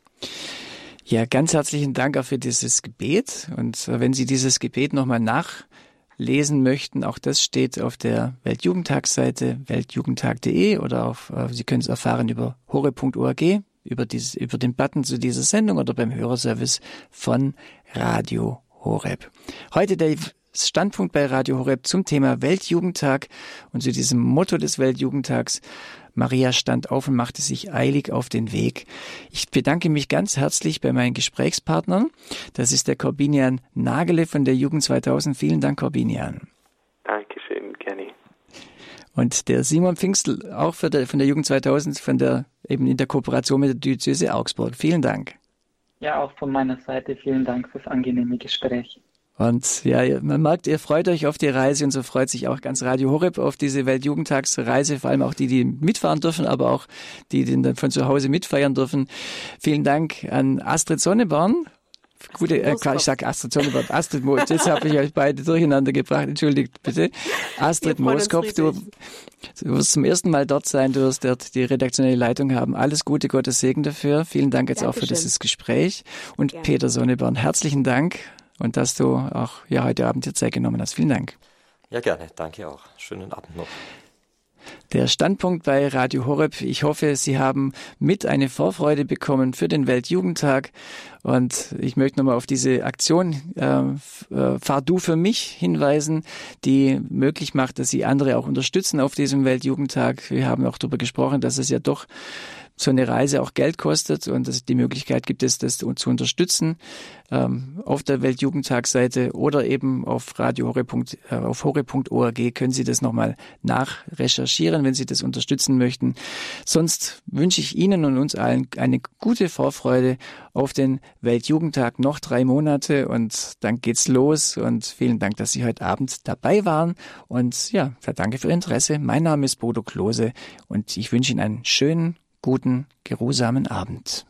Ja, ganz herzlichen Dank auch für dieses Gebet. Und wenn Sie dieses Gebet nochmal nachlesen möchten, auch das steht auf der Weltjugendtagsseite weltjugendtag.de oder auf, äh, Sie können es erfahren über hore.org, über, dieses, über den Button zu dieser Sendung oder beim Hörerservice von Radio Horeb. Heute der Standpunkt bei Radio Horeb zum Thema Weltjugendtag und zu diesem Motto des Weltjugendtags. Maria stand auf und machte sich eilig auf den Weg. Ich bedanke mich ganz herzlich bei meinen Gesprächspartnern. Das ist der Corbinian Nagele von der Jugend 2000. Vielen Dank, Corbinian. Dankeschön, gerne. Und der Simon Pfingstl, auch der, von der Jugend 2000, von der, eben in der Kooperation mit der Diözese Augsburg. Vielen Dank. Ja, auch von meiner Seite vielen Dank fürs angenehme Gespräch. Und ja, man merkt, ihr freut euch auf die Reise und so freut sich auch ganz Radio Horeb auf diese Weltjugendtagsreise, vor allem auch die, die mitfahren dürfen, aber auch die, die dann von zu Hause mitfeiern dürfen. Vielen Dank an Astrid Sonneborn. Gute, äh, ich sage Astrid Sonneborn, Astrid Mo, jetzt habe ich euch beide durcheinander gebracht, entschuldigt bitte. Astrid Mooskopf, du, du wirst zum ersten Mal dort sein, du wirst dort die redaktionelle Leitung haben. Alles Gute, Gottes Segen dafür. Vielen Dank jetzt Dankeschön. auch für dieses Gespräch. Und Gerne. Peter Sonneborn, herzlichen Dank und dass du auch ja, heute Abend dir Zeit genommen hast. Vielen Dank. Ja, gerne. Danke auch. Schönen Abend noch. Der Standpunkt bei Radio Horeb. Ich hoffe, Sie haben mit eine Vorfreude bekommen für den Weltjugendtag. Und ich möchte nochmal auf diese Aktion äh, äh, Fahr du für mich hinweisen, die möglich macht, dass Sie andere auch unterstützen auf diesem Weltjugendtag. Wir haben auch darüber gesprochen, dass es ja doch so eine Reise auch Geld kostet und dass die Möglichkeit gibt, es das zu unterstützen ähm, auf der Weltjugendtagsseite oder eben auf radiohore.org äh, auf hore.org können Sie das nochmal nachrecherchieren, wenn Sie das unterstützen möchten. Sonst wünsche ich Ihnen und uns allen eine gute Vorfreude auf den Weltjugendtag. Noch drei Monate und dann geht's los und vielen Dank, dass Sie heute Abend dabei waren und ja, danke für Ihr Interesse. Mein Name ist Bodo Klose und ich wünsche Ihnen einen schönen guten, geruhsamen Abend.